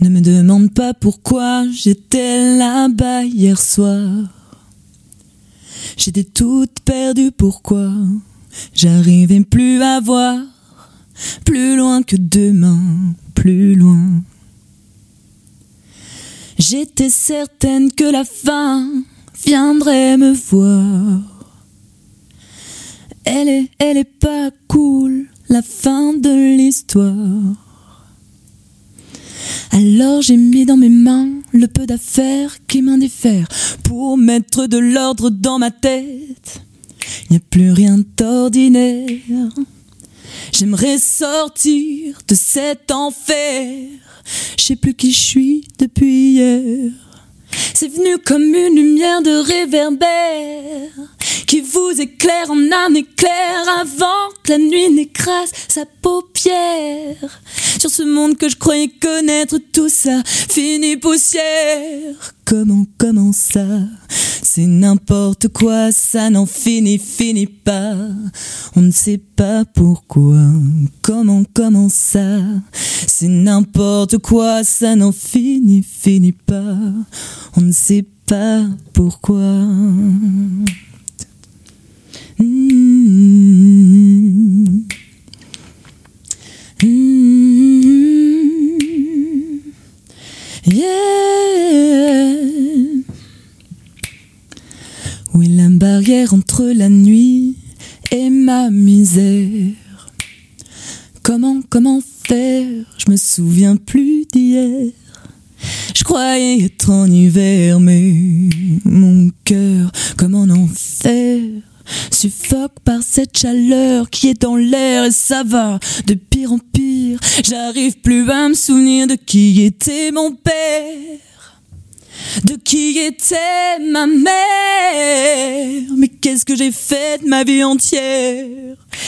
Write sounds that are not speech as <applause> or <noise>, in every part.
Ne me demande pas pourquoi j'étais là-bas hier soir. J'étais toute perdue, pourquoi J'arrivais plus à voir, plus loin que demain, plus loin. J'étais certaine que la fin viendrait me voir. Elle est, elle est pas cool, la fin de l'histoire. Alors j'ai mis dans mes mains le peu d'affaires qui m'indiffèrent pour mettre de l'ordre dans ma tête. Il n'y a plus rien d'ordinaire. J'aimerais sortir de cet enfer. Je sais plus qui je suis depuis hier. C'est venu comme une lumière de réverbère qui vous éclaire en un éclair avant que la nuit n'écrase sa paupière. Sur ce monde que je croyais connaître, tout ça finit poussière. Comment, comment ça C'est n'importe quoi, ça n'en finit, finit pas. On ne sait pas pourquoi. Comment, comment ça C'est n'importe quoi, ça n'en finit, finit pas. On ne sait pas pourquoi. Mmh. Mmh. Yeah. Où la barrière entre la nuit et ma misère? Comment, comment faire? Je me souviens plus d'hier. Je croyais être en hiver, mais mon cœur, comme en enfer, suffoque par cette chaleur qui est dans l'air et ça va de pire en pire. J'arrive plus à me souvenir de qui était mon père, de qui était ma mère? Mais qu'est-ce que j'ai fait de ma vie entière?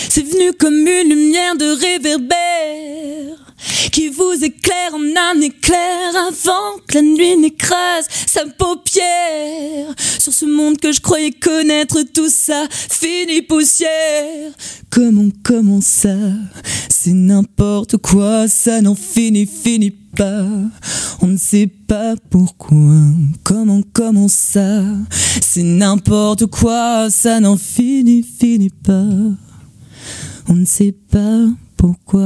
C'est venu comme une lumière de réverbère qui vous éclaire en un éclair avant que la nuit n'écrase sa paupière. Sur ce monde que je croyais connaître, tout ça finit poussière. Comment, comment ça? C'est n'importe quoi, ça n'en finit, finit pas. On ne sait pas pourquoi. Comment, comment ça C'est n'importe quoi, ça n'en finit, finit pas. On ne sait pas pourquoi.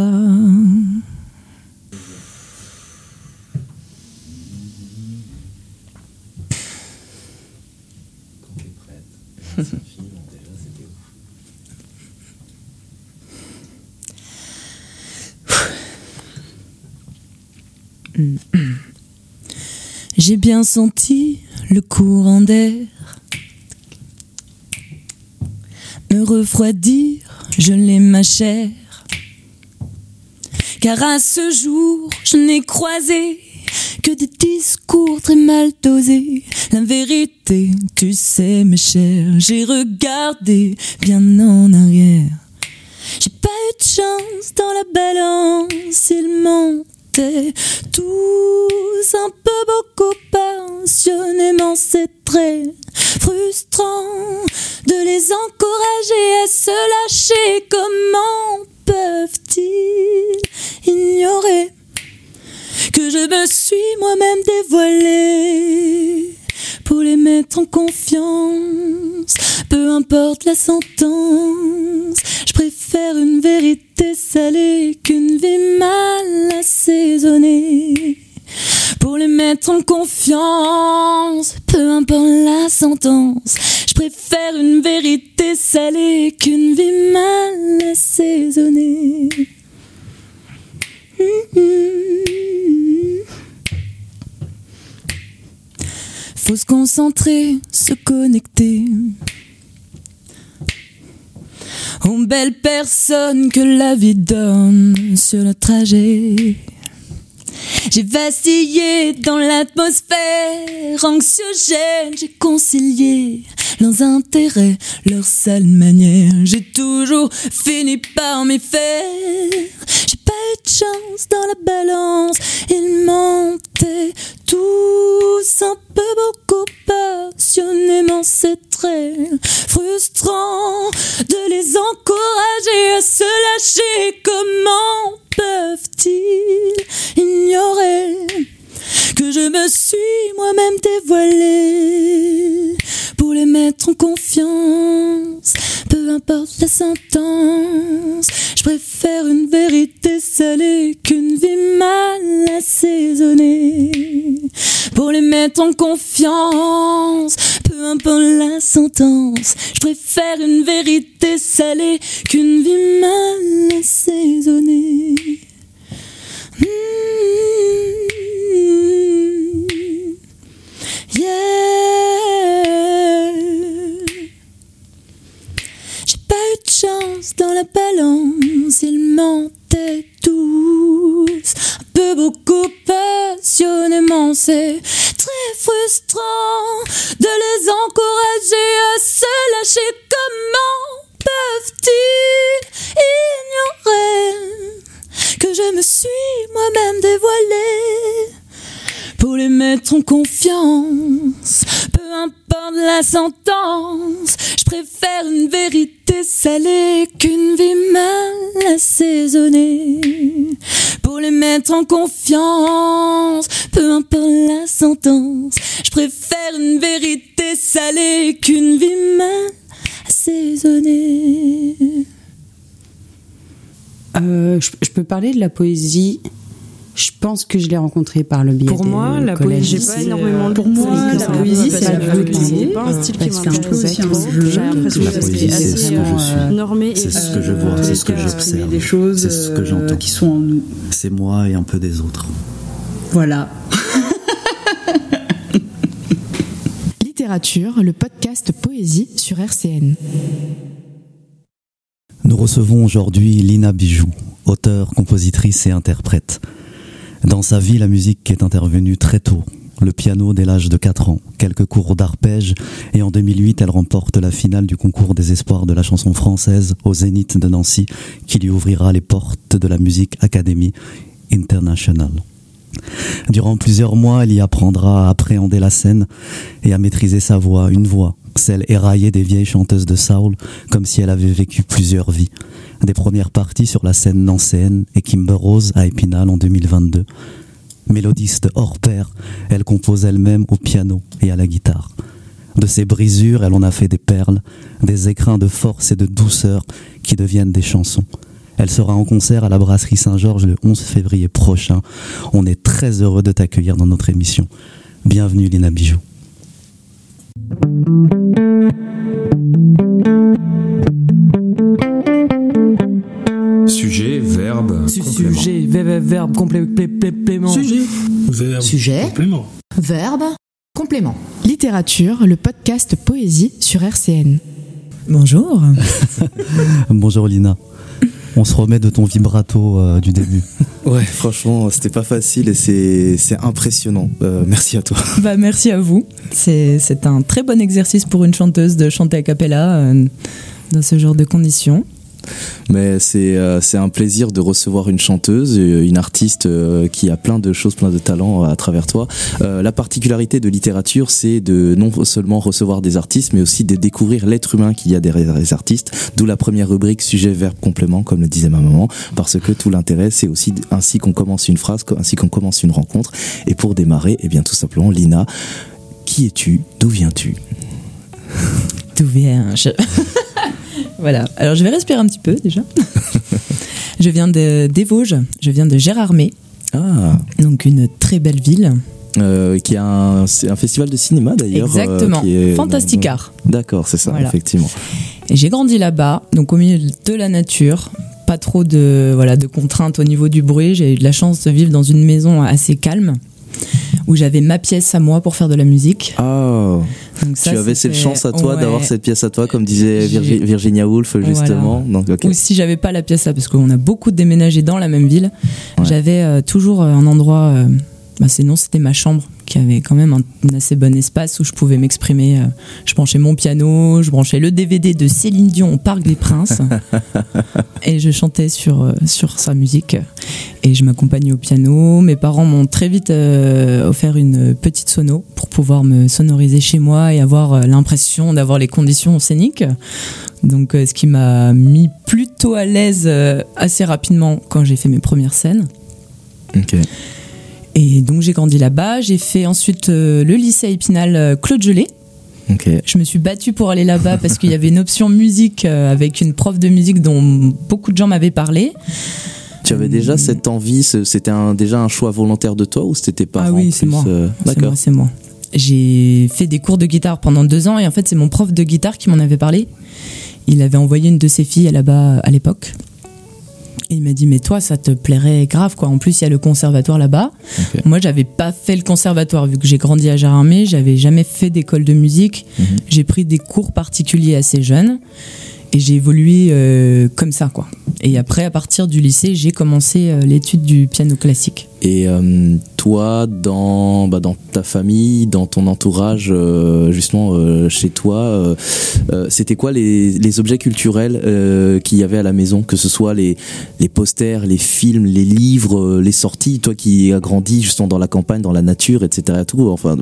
Quand t'es prête, <laughs> c'est fini, bon, déjà c'était ouf. J'ai bien senti le courant d'air me refroidir, je l'ai ma chair. Car à ce jour, je n'ai croisé que des discours très mal dosés. La vérité, tu sais, mes chers, j'ai regardé bien en arrière. J'ai pas eu de chance dans la balance, ils tous un peu beaucoup passionnément, c'est très frustrant de les encourager à se lâcher. Comment peuvent-ils ignorer que je me suis moi-même dévoilée? Pour les mettre en confiance. Peu importe la sentence, je préfère une vérité salée qu'une vie mal assaisonnée. Pour les mettre en confiance, peu importe la sentence, je préfère une vérité salée qu'une vie mal assaisonnée. Mhm. Faut se concentrer, se connecter aux belles personnes que la vie donne sur le trajet. J'ai vacillé dans l'atmosphère anxiogène, j'ai concilié leurs intérêts, leurs sales manières. J'ai toujours fini par m'y faire. Chance dans la balance, ils montaient tous un peu beaucoup passionnément. C'est très frustrant de les encourager à se lâcher. Comment peuvent-ils ignorer je me suis moi-même dévoilée pour les mettre en confiance. Peu importe la sentence, je préfère une vérité salée qu'une vie mal assaisonnée. Pour les mettre en confiance, peu importe la sentence, je préfère une vérité salée qu'une vie mal assaisonnée. Mmh. Yeah. J'ai pas eu de chance dans la balance, ils mentaient tous. Un peu beaucoup passionnément, c'est très frustrant de les encourager à se lâcher. Comment peuvent-ils ignorer que je me suis moi-même dévoilée? pour les mettre en confiance. Peu importe la sentence, je préfère une vérité salée qu'une vie mal assaisonnée. Pour les mettre en confiance, peu importe la sentence, je préfère une vérité salée qu'une vie mal assaisonnée. Euh, je, je peux parler de la poésie. Je pense que je l'ai rencontrée par le biais Pour des moi, la poésie, j'ai pas énormément de Pour moi, la poésie, c'est que la poésie. Pas un style qui m'intéresse trop. J'ai l'impression La que poésie, c'est c'est assez ce que je suis. euh, C'est ce que je euh, vois, c'est ce que cas, j'observe. exprimer des choses C'est ce que euh, j'entends. qui sont en nous. C'est moi et un peu des autres. Voilà. <laughs> Littérature, le podcast Poésie sur RCN. Recevons aujourd'hui Lina Bijou, auteure, compositrice et interprète. Dans sa vie, la musique est intervenue très tôt. Le piano dès l'âge de 4 ans, quelques cours d'arpège et en 2008, elle remporte la finale du concours des espoirs de la chanson française au Zénith de Nancy qui lui ouvrira les portes de la Music Academy International. Durant plusieurs mois, elle y apprendra à appréhender la scène et à maîtriser sa voix, une voix, celle éraillée des vieilles chanteuses de soul, comme si elle avait vécu plusieurs vies. Des premières parties sur la scène nancéenne et Kimber Rose à Épinal en 2022. Mélodiste hors pair, elle compose elle-même au piano et à la guitare. De ses brisures, elle en a fait des perles, des écrins de force et de douceur qui deviennent des chansons. Elle sera en concert à la Brasserie Saint-Georges le 11 février prochain. On est très heureux de t'accueillir dans notre émission. Bienvenue Lina Bijou. Sujet, verbe, Su- complément. Sujet, ver- ver- verbe, complé- plé- plé- plément. Sujet. Verbe. Sujet, Complément. verbe, complément. Littérature, le podcast Poésie sur RCN. Bonjour. <laughs> Bonjour Lina. On se remet de ton vibrato euh, du début. <laughs> Ouais, franchement, c'était pas facile et c'est c'est impressionnant. Euh, merci à toi. Bah, merci à vous. C'est c'est un très bon exercice pour une chanteuse de chanter a cappella euh, dans ce genre de conditions. Mais c'est euh, c'est un plaisir de recevoir une chanteuse, euh, une artiste euh, qui a plein de choses, plein de talents à travers toi. La particularité de littérature, c'est de non seulement recevoir des artistes, mais aussi de découvrir l'être humain qu'il y a derrière les artistes. D'où la première rubrique sujet, verbe, complément, comme le disait ma maman, parce que tout l'intérêt, c'est aussi ainsi qu'on commence une phrase, ainsi qu'on commence une rencontre. Et pour démarrer, eh bien tout simplement, Lina, qui es-tu? D'où viens-tu? Tout bien. <laughs> voilà. Alors je vais respirer un petit peu déjà. <laughs> je viens de, des Vosges. Je viens de Gérardmer, Ah, donc une très belle ville. euh, qui a un, c'est un festival de cinéma d'ailleurs. euh, Exactement. qui est- Fantasticard. D'accord, c'est ça, Voilà. effectivement. Et j'ai grandi là-bas, donc au milieu de la nature. Pas trop de, voilà, de contraintes au niveau du bruit. J'ai eu de la chance de vivre dans une maison assez calme où j'avais ma pièce à moi pour faire de la musique. Ah, Donc ça, tu avais cette chance à toi ouais. d'avoir cette pièce à toi, comme disait Virgi- Virginia Woolf justement. Donc. Ou si j'avais pas la pièce là, parce qu'on a beaucoup déménagé dans la même ville, Ouais. j'avais euh, toujours euh, un endroit. euh, bah, sinon, c'était ma chambre qui avait quand même un, un assez bon espace où je pouvais m'exprimer. euh. je branchais mon piano, je branchais le DVD de Céline Dion au Parc des Princes <laughs> et je chantais sur, euh, sur sa musique. Et je m'accompagnais au piano. Mes parents m'ont très vite euh, offert une petite sono pour pouvoir me sonoriser chez moi et avoir l'impression d'avoir les conditions scéniques. Donc, ce qui m'a mis plutôt à l'aise assez rapidement quand j'ai fait mes premières scènes. Ok. Et donc j'ai grandi là-bas. J'ai fait ensuite euh, le lycée à Épinal euh, Claude Gelé. Ok. Je me suis battue pour aller là-bas <laughs> parce qu'il y avait une option musique euh, avec une prof de musique dont beaucoup de gens m'avaient parlé. Tu avais déjà cette envie, c'était un, déjà un choix volontaire de toi ou c'était parents Ah oui, c'est moi. euh, C'est D'accord. moi, c'est moi. J'ai fait des cours de guitare pendant deux ans et en fait c'est mon prof de guitare qui m'en avait parlé. Il avait envoyé une de ses filles là-bas à l'époque. Et il m'a dit mais toi ça te plairait grave quoi. En plus il y a le conservatoire là-bas. Ok. Moi j'avais pas fait le conservatoire vu que j'ai grandi à Gérardmer, j'avais jamais fait d'école de musique. Mhm. J'ai pris des cours particuliers assez jeunes et j'ai évolué euh, comme ça quoi. Et après à partir du lycée j'ai commencé euh, l'étude du piano classique. Et euh, toi, dans, bah, dans ta famille, dans ton entourage, justement chez toi, c'était quoi les, les objets culturels qu'il y avait à la maison Que ce soit les, les posters, les films, les livres, les sorties, toi qui as grandi justement dans la campagne, dans la nature, etc. Tout, enfin,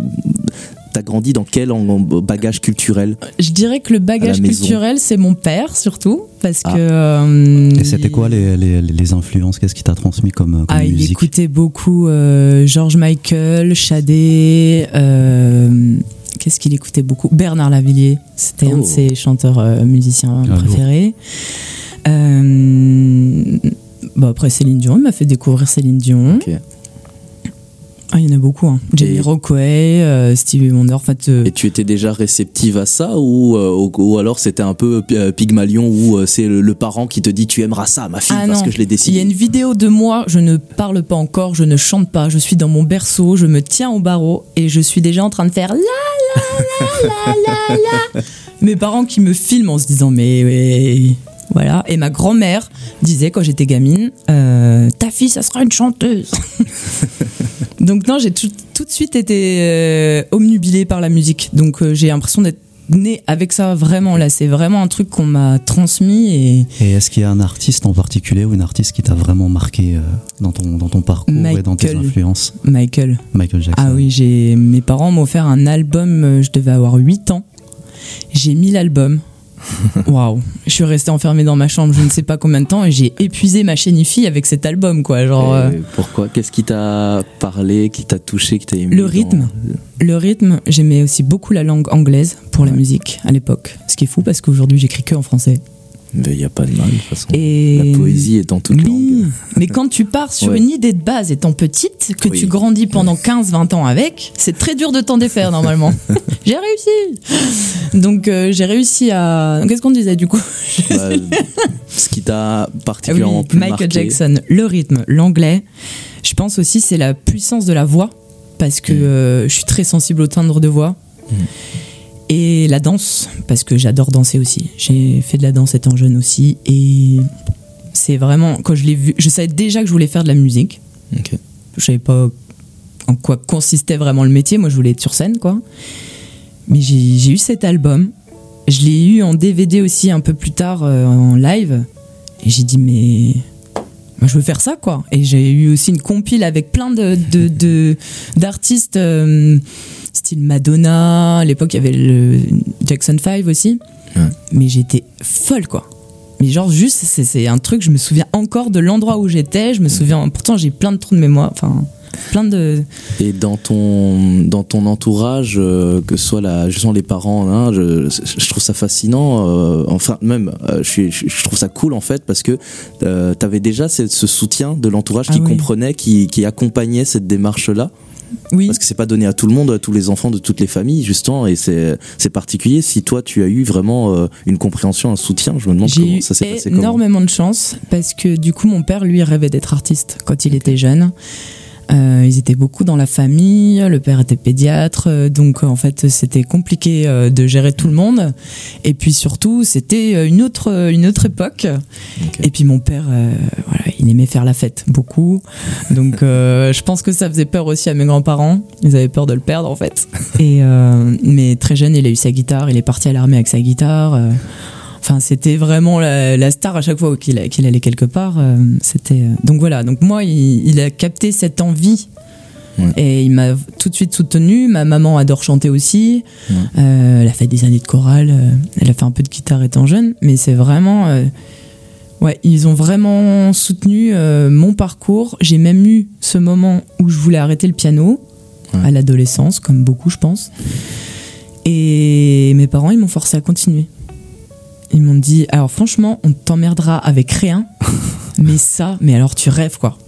t'as grandi dans quel en- en bagage culturel Je dirais que le bagage culturel, c'est mon père surtout, parce Ah. que. euh, Et c'était il- quoi les, les, les influences? Qu'est-ce qui t'a transmis comme, comme Ah, il musique? écoutait beaucoup euh, George Michael, Shadé. euh, Qu'est-ce qu'il écoutait beaucoup? Bernard Lavillier, c'était un Oh. de ses chanteurs euh, musiciens Ah, préférés. Euh, bon, après Céline Dion, il m'a fait découvrir Céline Dion. Ah, il y en a beaucoup. Hein. Jamie Rockway, euh, Stevie Wonder. En fait, euh, Et tu étais déjà réceptive à ça ou, euh, ou, ou alors c'était un peu euh, Pygmalion où c'est le, le parent qui te dit tu aimeras ça ma fille Ah parce non. que je l'ai Il décidé y a une vidéo de moi, je ne parle pas encore, je ne chante pas, je suis dans mon berceau, je me tiens au barreau et je suis déjà en train de faire la la la la la la. <laughs> Mes parents qui me filment en se disant mais, mais- voilà. Et ma grand-mère disait quand j'étais gamine, euh, ta fille ça sera une chanteuse. <laughs> Donc non, j'ai tout, tout de suite été euh, omnubilée par la musique. Donc euh, j'ai l'impression d'être née avec ça vraiment là. C'est vraiment un truc qu'on m'a transmis et Et est-ce qu'il y a un artiste en particulier ou une artiste qui t'a vraiment marqué euh, dans, ton, dans ton parcours et dans tes influences Michael. Michael Jackson. Ah oui, j'ai mes parents m'ont offert un album, je devais avoir 8 ans. J'ai mis l'album. <laughs> Waouh, je suis restée enfermée dans ma chambre, je ne sais pas combien de temps et j'ai épuisé ma chaîne IFI avec cet album quoi, genre euh, Pourquoi? Qu'est-ce qui t'a parlé, qui t'a touché, qui t'a ému Le dans- rythme. le rythme, j'aimais aussi beaucoup la langue anglaise pour la musique à l'époque. Ce qui est fou parce qu'aujourd'hui j'écris que en français. Mais il n'y a pas de mal de toute façon. Et La poésie est dans toute Oui, langue. mais quand tu pars sur Ouais. une idée de base étant petite, que Oui. tu grandis pendant 15-20 ans avec, c'est très dur de t'en défaire normalement. <laughs> j'ai réussi Donc euh, j'ai réussi à... Qu'est-ce qu'on disait du coup? Bah, ce qui t'a Ah oui, particulièrement plus Michael marqué. Jackson, le rythme, l'anglais. Je pense aussi c'est la puissance de la voix, parce que Mm. euh, je suis très sensible au timbre de voix. Mm. Et la danse, parce que j'adore danser aussi. J'ai fait de la danse étant jeune aussi. Et c'est vraiment, quand je l'ai vu, je savais déjà que je voulais faire de la musique. Ok. Je savais pas en quoi consistait vraiment le métier. Moi, je voulais être sur scène, quoi. Mais j'ai eu cet album. Je l'ai eu en DVD aussi un peu plus tard euh, en live. Et j'ai dit, mais. Moi, je veux faire ça, quoi. Et j'ai eu aussi une compile avec plein de de- de- d'artistes, euh, style Madonna. À l'époque, il y avait le Jackson 5 aussi. Ouais. Mais j'étais folle, quoi. Mais genre, juste, c'est un truc, je me souviens encore de l'endroit où j'étais. Je me souviens, pourtant, j'ai plein de trous de mémoire. Enfin, plein de. Et dans ton dans ton entourage, euh, que ce soit la, justement les parents, hein, je, je trouve ça fascinant. euh, enfin, même, euh, je, suis- je, je trouve ça cool en fait parce que euh, t'avais déjà ce, ce soutien de l'entourage qui Ah oui. comprenait, qui, qui accompagnait cette démarche là. Oui. Parce que c'est pas donné à tout le monde, à tous les enfants de toutes les familles, justement, et c'est c'est particulier. Si toi tu as eu vraiment euh, une compréhension, un soutien, je me demande J'ai comment eu ça s'est passé. comment. énormément de chance parce que du coup mon père lui rêvait d'être artiste quand il était jeune. Euh, ils étaient beaucoup dans la famille, le père était pédiatre, euh, donc en fait c'était compliqué euh, de gérer tout le monde. Et puis surtout c'était euh, une autre une autre époque. Et puis mon père, euh, voilà, il aimait faire la fête beaucoup, donc euh, je pense que ça faisait peur aussi à mes grands-parents. Ils avaient peur de le perdre en fait. <laughs> Et euh, mais très jeune, il a eu sa guitare, il est parti à l'armée avec sa guitare. Enfin, c'était vraiment la, la star à chaque fois qu'il allait quelque part. euh, c'était euh, donc voilà. Donc moi, il, il a capté cette envie Ouais. et il m'a tout de suite soutenu. Ma maman adore chanter aussi. Ouais. Euh, elle a fait des années de chorale. elle a fait un peu de guitare étant jeune, mais c'est vraiment. euh, Ouais, ils ont vraiment soutenu mon parcours. J'ai même eu ce moment où je voulais arrêter le piano Ouais. à l'adolescence, comme beaucoup, je pense. Et mes parents, ils m'ont forcé à continuer. Ils m'ont dit, alors franchement, on t'emmerdera avec rien, <laughs> mais ça, mais alors tu rêves quoi.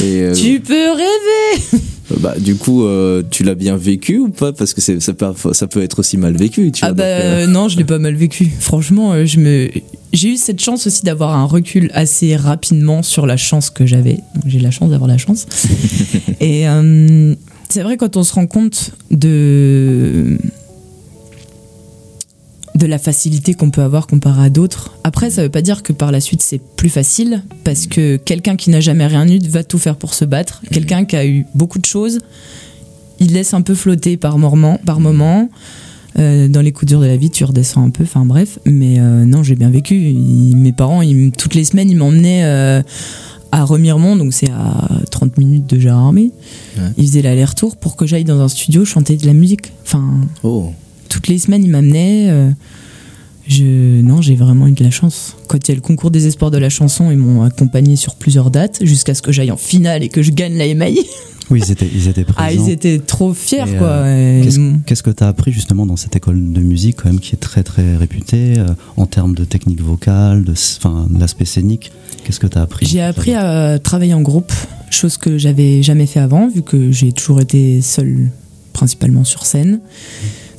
Et, euh, <laughs> Tu peux rêver <laughs> bah, du coup, euh, tu l'as bien vécu ou pas? Parce que c'est, ça, peut, ça peut être aussi mal vécu. Tu Ah vois, bah donc, euh, non, je l'ai pas mal vécu. Franchement, je me, j'ai eu cette chance aussi d'avoir un recul assez rapidement sur la chance que j'avais. J'ai la chance d'avoir la chance. Et c'est vrai quand on se rend compte de de la facilité qu'on peut avoir comparé à d'autres. Après, ça veut pas dire que par la suite c'est plus facile, parce que quelqu'un qui n'a jamais rien eu va tout faire pour se battre. Quelqu'un qui a eu beaucoup de choses, il laisse un peu flotter par moment, par moment. Euh, dans les coups durs de la vie, tu redescends un peu. Enfin bref, mais euh, non, j'ai bien vécu. Ils- mes parents, ils toutes les semaines, ils m'emmenaient euh, à Remiremont, donc c'est à 30 minutes de Gérardmer. Ouais. Ils faisaient l'aller-retour pour que j'aille dans un studio chanter de la musique. Enfin, Oh, toutes les semaines, ils m'amenaient. euh, je, non, j'ai vraiment eu de la chance. Quand il y a le concours des espoirs de la chanson, ils m'ont accompagné sur plusieurs dates jusqu'à ce que j'aille en finale et que je gagne la MAI. Oui, ils étaient, ils étaient présents. Ah, ils étaient trop fiers, Et, quoi. euh, Qu'est-ce que tu as appris justement dans cette école de musique quand même qui est très très réputée euh, en termes de technique vocale, de, de l'aspect scénique? Qu'est-ce que tu as appris J'ai appris à travailler en groupe, chose que j'avais jamais fait avant, vu que j'ai toujours été seule, principalement sur scène.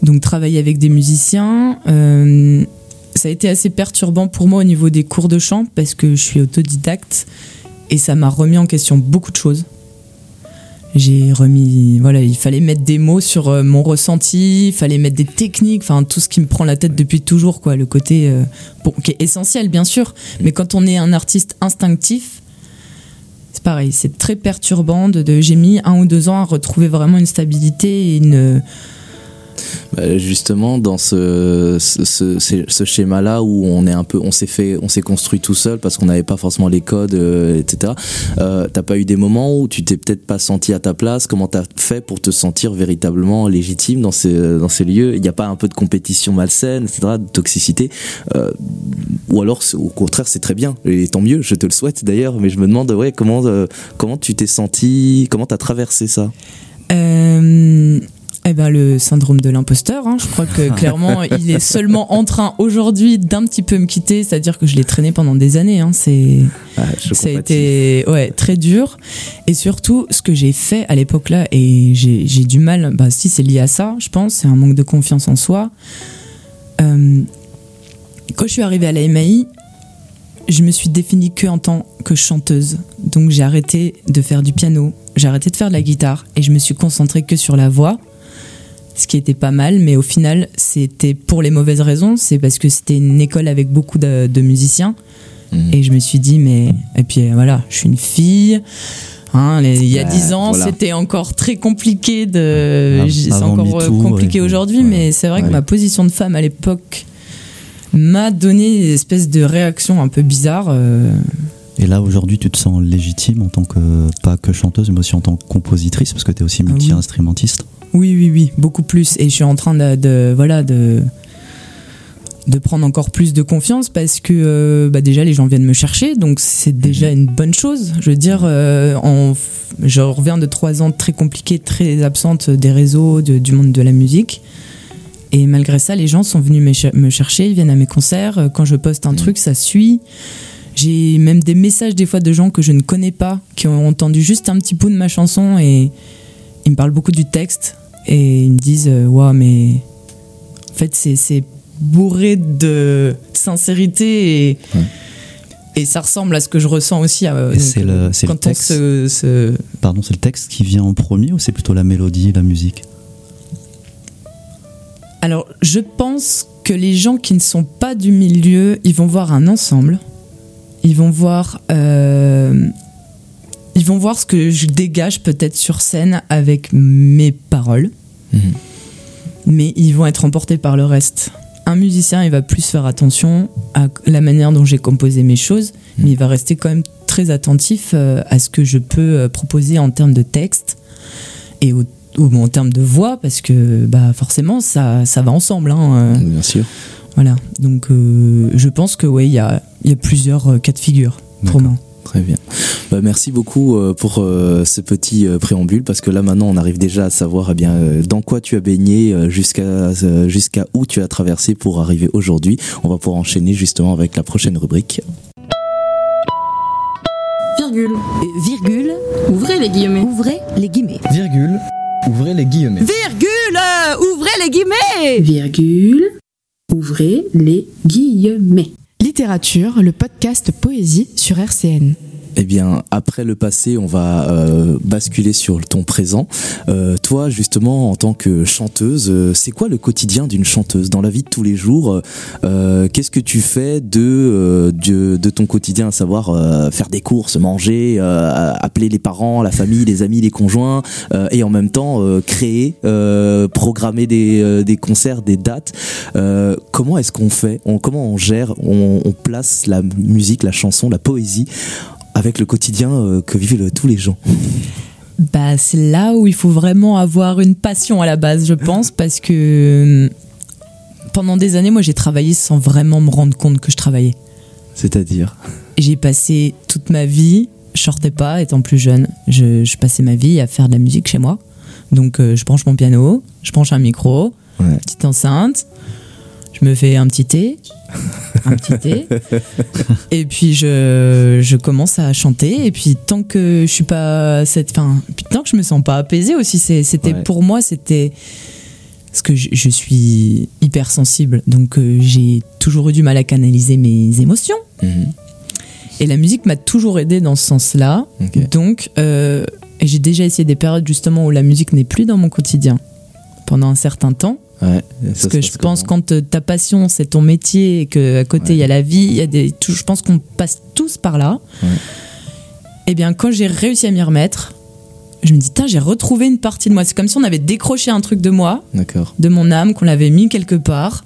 Donc travailler avec des musiciens, euh, ça a été assez perturbant pour moi au niveau des cours de chant, parce que je suis autodidacte, et ça m'a remis en question beaucoup de choses. J'ai remis, voilà, il fallait mettre des mots sur euh, mon ressenti, il fallait mettre des techniques, enfin tout ce qui me prend la tête depuis toujours, quoi, le côté euh, bon, qui est essentiel bien sûr, mais quand on est un artiste instinctif, c'est pareil, c'est très perturbant. De, j'ai mis un ou deux ans à retrouver vraiment une stabilité et une. Bah, justement dans ce, ce, ce schéma-là où on est un peu, on s'est fait, on s'est construit tout seul parce qu'on n'avait pas forcément les codes, euh, etc. Euh, t'as pas eu des moments où tu t'es peut-être pas senti à ta place Comment t'as fait pour te sentir véritablement légitime dans ces dans ces lieux? Il n'y a pas un peu de compétition malsaine, etc., de toxicité Euh, Ou alors au contraire c'est très bien et tant mieux, je te le souhaite d'ailleurs. Mais je me demande ouais comment euh, comment tu t'es senti, comment t'as traversé ça? Eh ben, le syndrome de l'imposteur, hein. je crois que <laughs> clairement, il est seulement en train aujourd'hui d'un petit peu me quitter, c'est-à-dire que je l'ai traîné pendant des années. Hein. C'est, Ah, ça a été ouais, très dur. Et surtout, ce que j'ai fait à l'époque là, et j'ai j'ai du mal, bah si c'est lié à ça, je pense, c'est un manque de confiance en soi. Euh, quand je suis arrivée à la MAI, je me suis définie que en tant que chanteuse. Donc j'ai arrêté de faire du piano, j'ai arrêté de faire de la guitare et je me suis concentrée que sur la voix. Ce qui était pas mal, mais au final, c'était pour les mauvaises raisons. C'est parce que c'était une école avec beaucoup de, de musiciens. Mhm. Et je me suis dit, mais. Et puis euh, voilà, je suis une fille. Hein, les- il y a dix ans, voilà. c'était encore très compliqué de. C'est encore euh, compliqué ouais. aujourd'hui, Ouais. mais c'est vrai que ma position de femme à l'époque m'a donné une espèce de réaction un peu bizarre. euh, Et là aujourd'hui, tu te sens légitime en tant que pas que chanteuse, mais aussi en tant que compositrice, parce que tu es aussi Ah oui. Oui, oui, oui, beaucoup plus. Et je suis en train de, de- voilà, de, de prendre encore plus de confiance parce que euh, bah déjà les gens viennent me chercher, donc c'est déjà une bonne chose. Je veux dire, euh, en- je reviens de trois ans très compliqués, très absente des réseaux, de- du monde de la musique. Et malgré ça, les gens sont venus me, cher- me chercher, ils viennent à mes concerts. Quand je poste un truc, ça suit. J'ai même des messages des fois de gens que je ne connais pas, qui ont entendu juste un petit bout de ma chanson et ils me parlent beaucoup du texte et ils me disent euh, Waouh, mais en fait, c'est- bourré de sincérité et, Ouais. et ça ressemble à ce que je ressens aussi. euh, c'est le- c'est le texte. se, se- Pardon, c'est le texte qui vient en premier ou c'est plutôt la mélodie, la musique? Alors, je pense que les gens qui ne sont pas du milieu, ils vont voir un ensemble. Ils vont voir, euh, ils vont voir ce que je dégage peut-être sur scène avec mes paroles, Mhm. mais ils vont être emportés par le reste. Un musicien, il va plus faire attention à la manière dont j'ai composé mes choses, mais il va rester quand même très attentif euh, à ce que je peux euh, proposer en termes de texte et au- ou en termes de voix, parce que bah, forcément, ça, ça va ensemble. hein, euh. Bien sûr. Voilà. Donc, euh, je pense que ouais, il y a, y a plusieurs cas de figure pour moi. Très bien. Bah, merci beaucoup euh, pour euh, ce petit euh, préambule parce que là maintenant on arrive déjà à savoir eh bien euh, dans quoi tu as baigné euh, jusqu'à euh, jusqu'à où tu as traversé pour arriver aujourd'hui. On va pouvoir enchaîner justement avec la prochaine rubrique. Virgule. Virgule, Ouvrez les guillemets. ouvrez les guillemets. Virgule, ouvrez les guillemets. Virgule, ouvrez les guillemets. Virgule. Ouvrez les guillemets. Littérature, le podcast Poésie sur RCN. Eh bien, après le passé, on va euh, basculer sur ton présent. Euh, toi, justement, en tant que chanteuse, euh, c'est quoi le quotidien d'une chanteuse dans la vie de tous les jours Qu'est-ce que tu fais de, de ton quotidien, à savoir faire des courses, manger, appeler les parents, la famille, les amis, les conjoints, et en même temps créer, programmer des, des concerts, des dates. Comment est-ce qu'on fait? On, Comment on gère? On, on place la musique, la chanson, la poésie avec le quotidien euh, que vivent tous les gens. Bah, c'est là où il faut vraiment avoir une passion à la base, je pense, parce que hum, pendant des années, moi, j'ai travaillé sans vraiment me rendre compte que je travaillais. C'est-à-dire? J'ai passé toute ma vie, je sortais pas étant plus jeune, je, je passais ma vie à faire de la musique chez moi. Donc euh, je branche mon piano, je branche un micro, Ouais. petite enceinte, je me fais un petit thé, un petit thé, <laughs> et puis je, je commence à chanter. Et puis tant que je suis pas cette, fin, tant que je me sens pas apaisée aussi, c'était Ouais. pour moi c'était parce que je, je suis hyper sensible, donc euh, j'ai toujours eu du mal à canaliser mes émotions. Mhm. Et la musique m'a toujours aidé dans ce sens-là. Donc, euh, j'ai déjà essayé des périodes justement où la musique n'est plus dans mon quotidien pendant un certain temps. Ouais, Parce que je pense quand euh, ta passion c'est ton métier et que à côté il y a la vie, y a des, tout- je pense qu'on passe tous par là. Ouais. Et bien quand j'ai réussi à m'y remettre, je me dis j'ai retrouvé une partie de moi. C'est comme si on avait décroché un truc de moi, de mon âme, qu'on l'avait mis quelque part.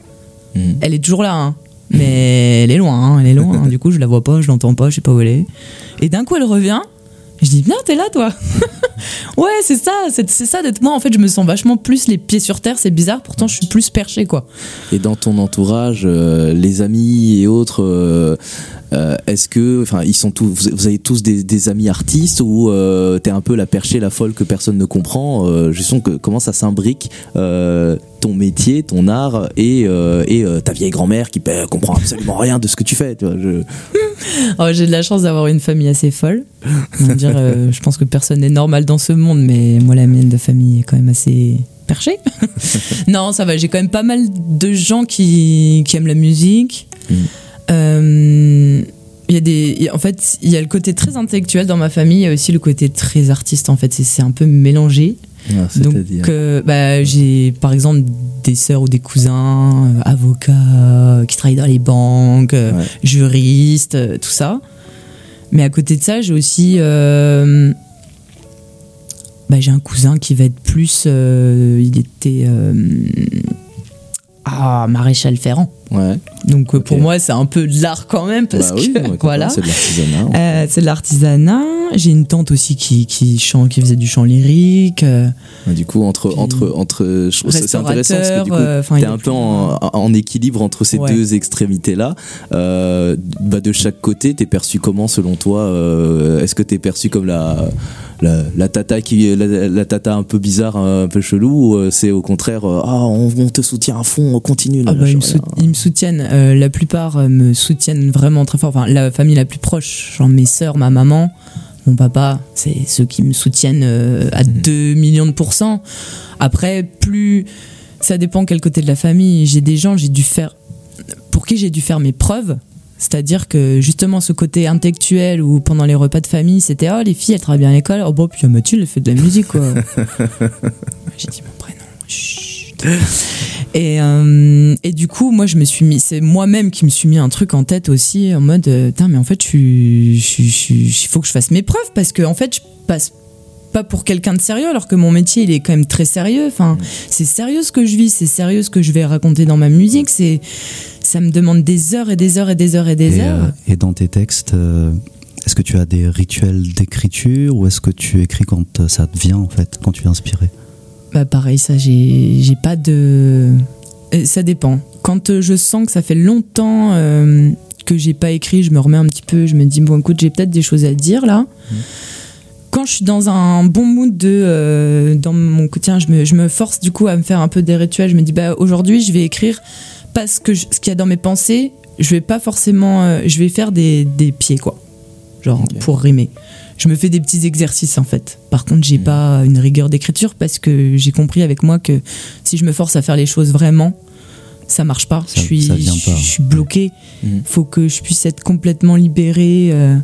Mhm. Elle est toujours là, hein. mais elle est loin, hein, elle est loin. hein. <laughs> Du coup, je la vois pas, je l'entends pas, je sais pas où elle est. Et d'un coup, elle revient. Je dis, bien, t'es là, toi. <laughs> ouais, c'est ça, c'est ça d'être moi. En fait, je me sens vachement plus les pieds sur terre. C'est bizarre, pourtant, je suis plus perché, quoi. Et dans ton entourage, euh, les amis et autres, euh, euh, est-ce que, enfin, ils sont tous, vous avez tous des, des amis artistes ou t'es un peu la perchée, la folle que personne ne comprend euh, Justement, que, comment ça s'imbrique ton métier, ton art et, euh, et euh, ta vieille grand-mère qui bah, comprend absolument rien de ce que tu fais. Tu vois, je... <laughs> Oh, J'ai de la chance d'avoir une famille assez folle. On va dire, euh, je pense que personne n'est normal dans ce monde, mais moi, la mienne de famille est quand même assez perchée. <laughs> non, ça va, j'ai quand même pas mal de gens qui, qui aiment la musique. Mm. Euh, il y a des, en fait, il y a le côté très intellectuel dans ma famille, il y a aussi le côté très artiste. En fait, c'est- c'est un peu mélangé. Ah, Donc, euh, bah, j'ai par exemple des sœurs ou des cousins, euh, avocats, euh, qui travaillent dans les banques, euh, Ouais. juristes, tout ça. Mais à côté de ça, j'ai aussi. bah, j'ai un cousin qui va être plus. il était. Ah, maréchal Ferrand. Ouais. Donc euh, pour moi, c'est un peu de l'art quand même, parce Bah que. <laughs> comprend, voilà. C'est de l'artisanat. Euh, c'est de l'artisanat. J'ai une tante aussi qui, qui, chante, qui faisait du chant lyrique. euh, Du coup, entre, Puis- entre, entre, je trouve ça- c'est intéressant parce que du coup, euh, t'es un peu en, en équilibre entre ces Ouais. deux extrémités-là. Euh, bah de chaque côté, t'es perçu comment selon toi Est-ce que t'es perçu comme la, la, la tata qui, la, la tata un peu bizarre, un peu chelou, ou euh, c'est au contraire, euh, ah, on, on te soutient à fond, on continue. Ah bah, ils, me sais rien. sout- ils me soutiennent. euh, la plupart me soutiennent vraiment très fort. Enfin, la famille la plus proche, genre mes sœurs, ma maman, mon papa, c'est ceux qui me soutiennent euh, à 2 millions de pourcents. Après, plus. Ça dépend quel côté de la famille. J'ai des gens, j'ai dû faire. Pour qui j'ai dû faire mes preuves. C'est-à-dire que justement ce côté intellectuel où pendant les repas de famille c'était oh les filles elles travaillent bien à l'école. Oh bon puis Mathilde elle fait de la musique quoi. <laughs> J'ai dit mon prénom. Chut. Et, euh, et du coup, moi, je me suis mis, c'est moi-même qui me suis mis un truc en tête aussi, en mode, euh, Tain, mais en fait, je suis- il faut que je fasse mes preuves parce que, en fait, je passe pas pour quelqu'un de sérieux alors que mon métier, il est quand même très sérieux. Enfin, c'est sérieux ce que je vis, c'est sérieux ce que je vais raconter dans ma musique. C'est, ça me demande des heures et des heures et des heures et des Et, heures. euh, et dans tes textes, euh, est-ce que tu as des rituels d'écriture ou est-ce que tu écris quand euh, ça te vient en fait, quand tu es inspiré? Bah pareil, ça, j'ai j'ai pas de. euh, ça dépend. Quand euh, je sens que ça fait longtemps euh, que j'ai pas écrit, je me remets un petit peu, je me dis bon écoute, j'ai peut-être des choses à dire là. Quand je suis dans un bon mood de euh, dans mon quotidien, je me, je me force du coup à me faire un peu des rituels. Je me dis bah aujourd'hui je vais écrire parce que je- ce qu'il y a dans mes pensées, je vais pas forcément, euh, je vais faire des, des pieds quoi, genre pour rimer. Je me fais des petits exercices en fait. Par contre, j'ai pas une rigueur d'écriture parce que j'ai compris avec moi que si je me force à faire les choses vraiment, ça marche pas. Ça- je suis, je- pas. je suis bloqué. Mhm. Faut que je puisse être complètement libéré. euh.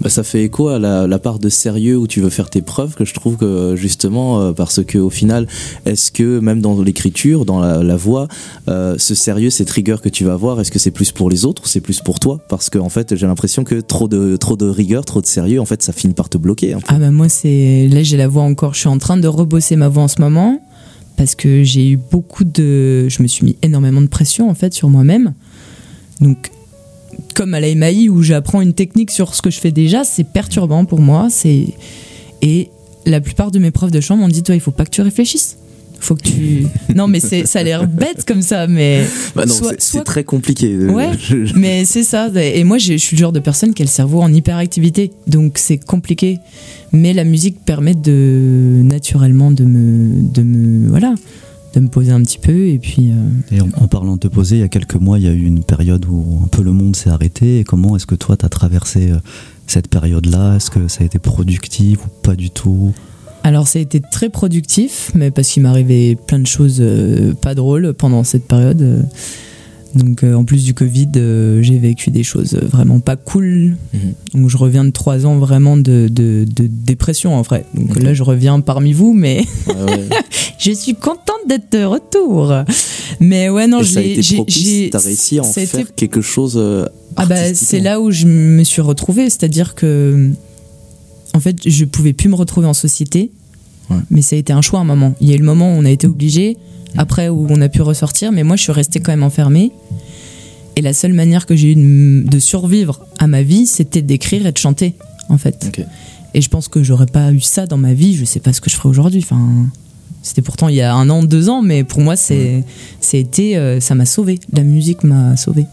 Bah, ça fait écho à la, part de sérieux où tu veux faire tes preuves que je trouve que justement euh, parce que au final est-ce que même dans l'écriture dans la, voix euh, ce sérieux cette rigueur que tu vas avoir est-ce que c'est plus pour les autres ou c'est plus pour toi? Parce que en fait j'ai l'impression que trop de trop de rigueur trop de sérieux en fait ça finit par te bloquer peu. Ah bah moi c'est là j'ai la voix encore. Je suis en train de rebosser ma voix en ce moment parce que j'ai eu beaucoup de, je me suis mis énormément de pression en fait sur moi-même. Donc comme à la MAI où j'apprends une technique sur ce que je fais déjà, c'est perturbant pour moi. C'est et la plupart de mes profs de chant m'ont dit toi il faut pas que tu réfléchisses. Faut que tu <laughs> non mais c'est ça a l'air bête comme ça mais Bah non, c'est- soit- très compliqué. euh, Ouais. Mais c'est ça. Et moi, je je suis le genre de personne qui a le cerveau en hyperactivité. Donc, c'est compliqué. Mais la musique permet de, naturellement, de me, de me, voilà, de me poser un petit peu. Et puis, euh, Et en, en parlant de te poser, il y a quelques mois, il y a eu une période où un peu le monde s'est arrêté. Et comment est-ce que toi, tu as traversé euh, cette période-là? Est-ce que ça a été productif ou pas du tout? Alors, ça a été très productif, mais parce qu'il m'arrivait plein de choses euh, pas drôles pendant cette période. Donc, euh, en plus du Covid, euh, j'ai vécu des choses vraiment pas cool. Mhm. Donc, je reviens de trois ans vraiment de, de, de dépression, en vrai. Donc, là, je reviens parmi vous, mais. Ouais, ouais. <laughs> Je suis contente d'être de retour. Mais ouais, non, j'ai- t'as réussi à en faire été- quelque chose. euh, Ah bah, c'est là où je me suis retrouvée. C'est-à-dire que, en fait, je pouvais plus me retrouver en société. Ouais. Mais ça a été un choix à un moment. Il y a eu le moment où on a été obligé, après où on a pu ressortir. Mais moi, je suis restée quand même enfermée. Et la seule manière que j'ai eu de, de survivre à ma vie, c'était d'écrire et de chanter, en fait. Et je pense que j'aurais pas eu ça dans ma vie, je sais pas ce que je ferais aujourd'hui. Enfin, c'était pourtant il y a un an, deux ans, mais pour moi, c'est, c'est été, euh, ça m'a sauvé. La musique m'a sauvé.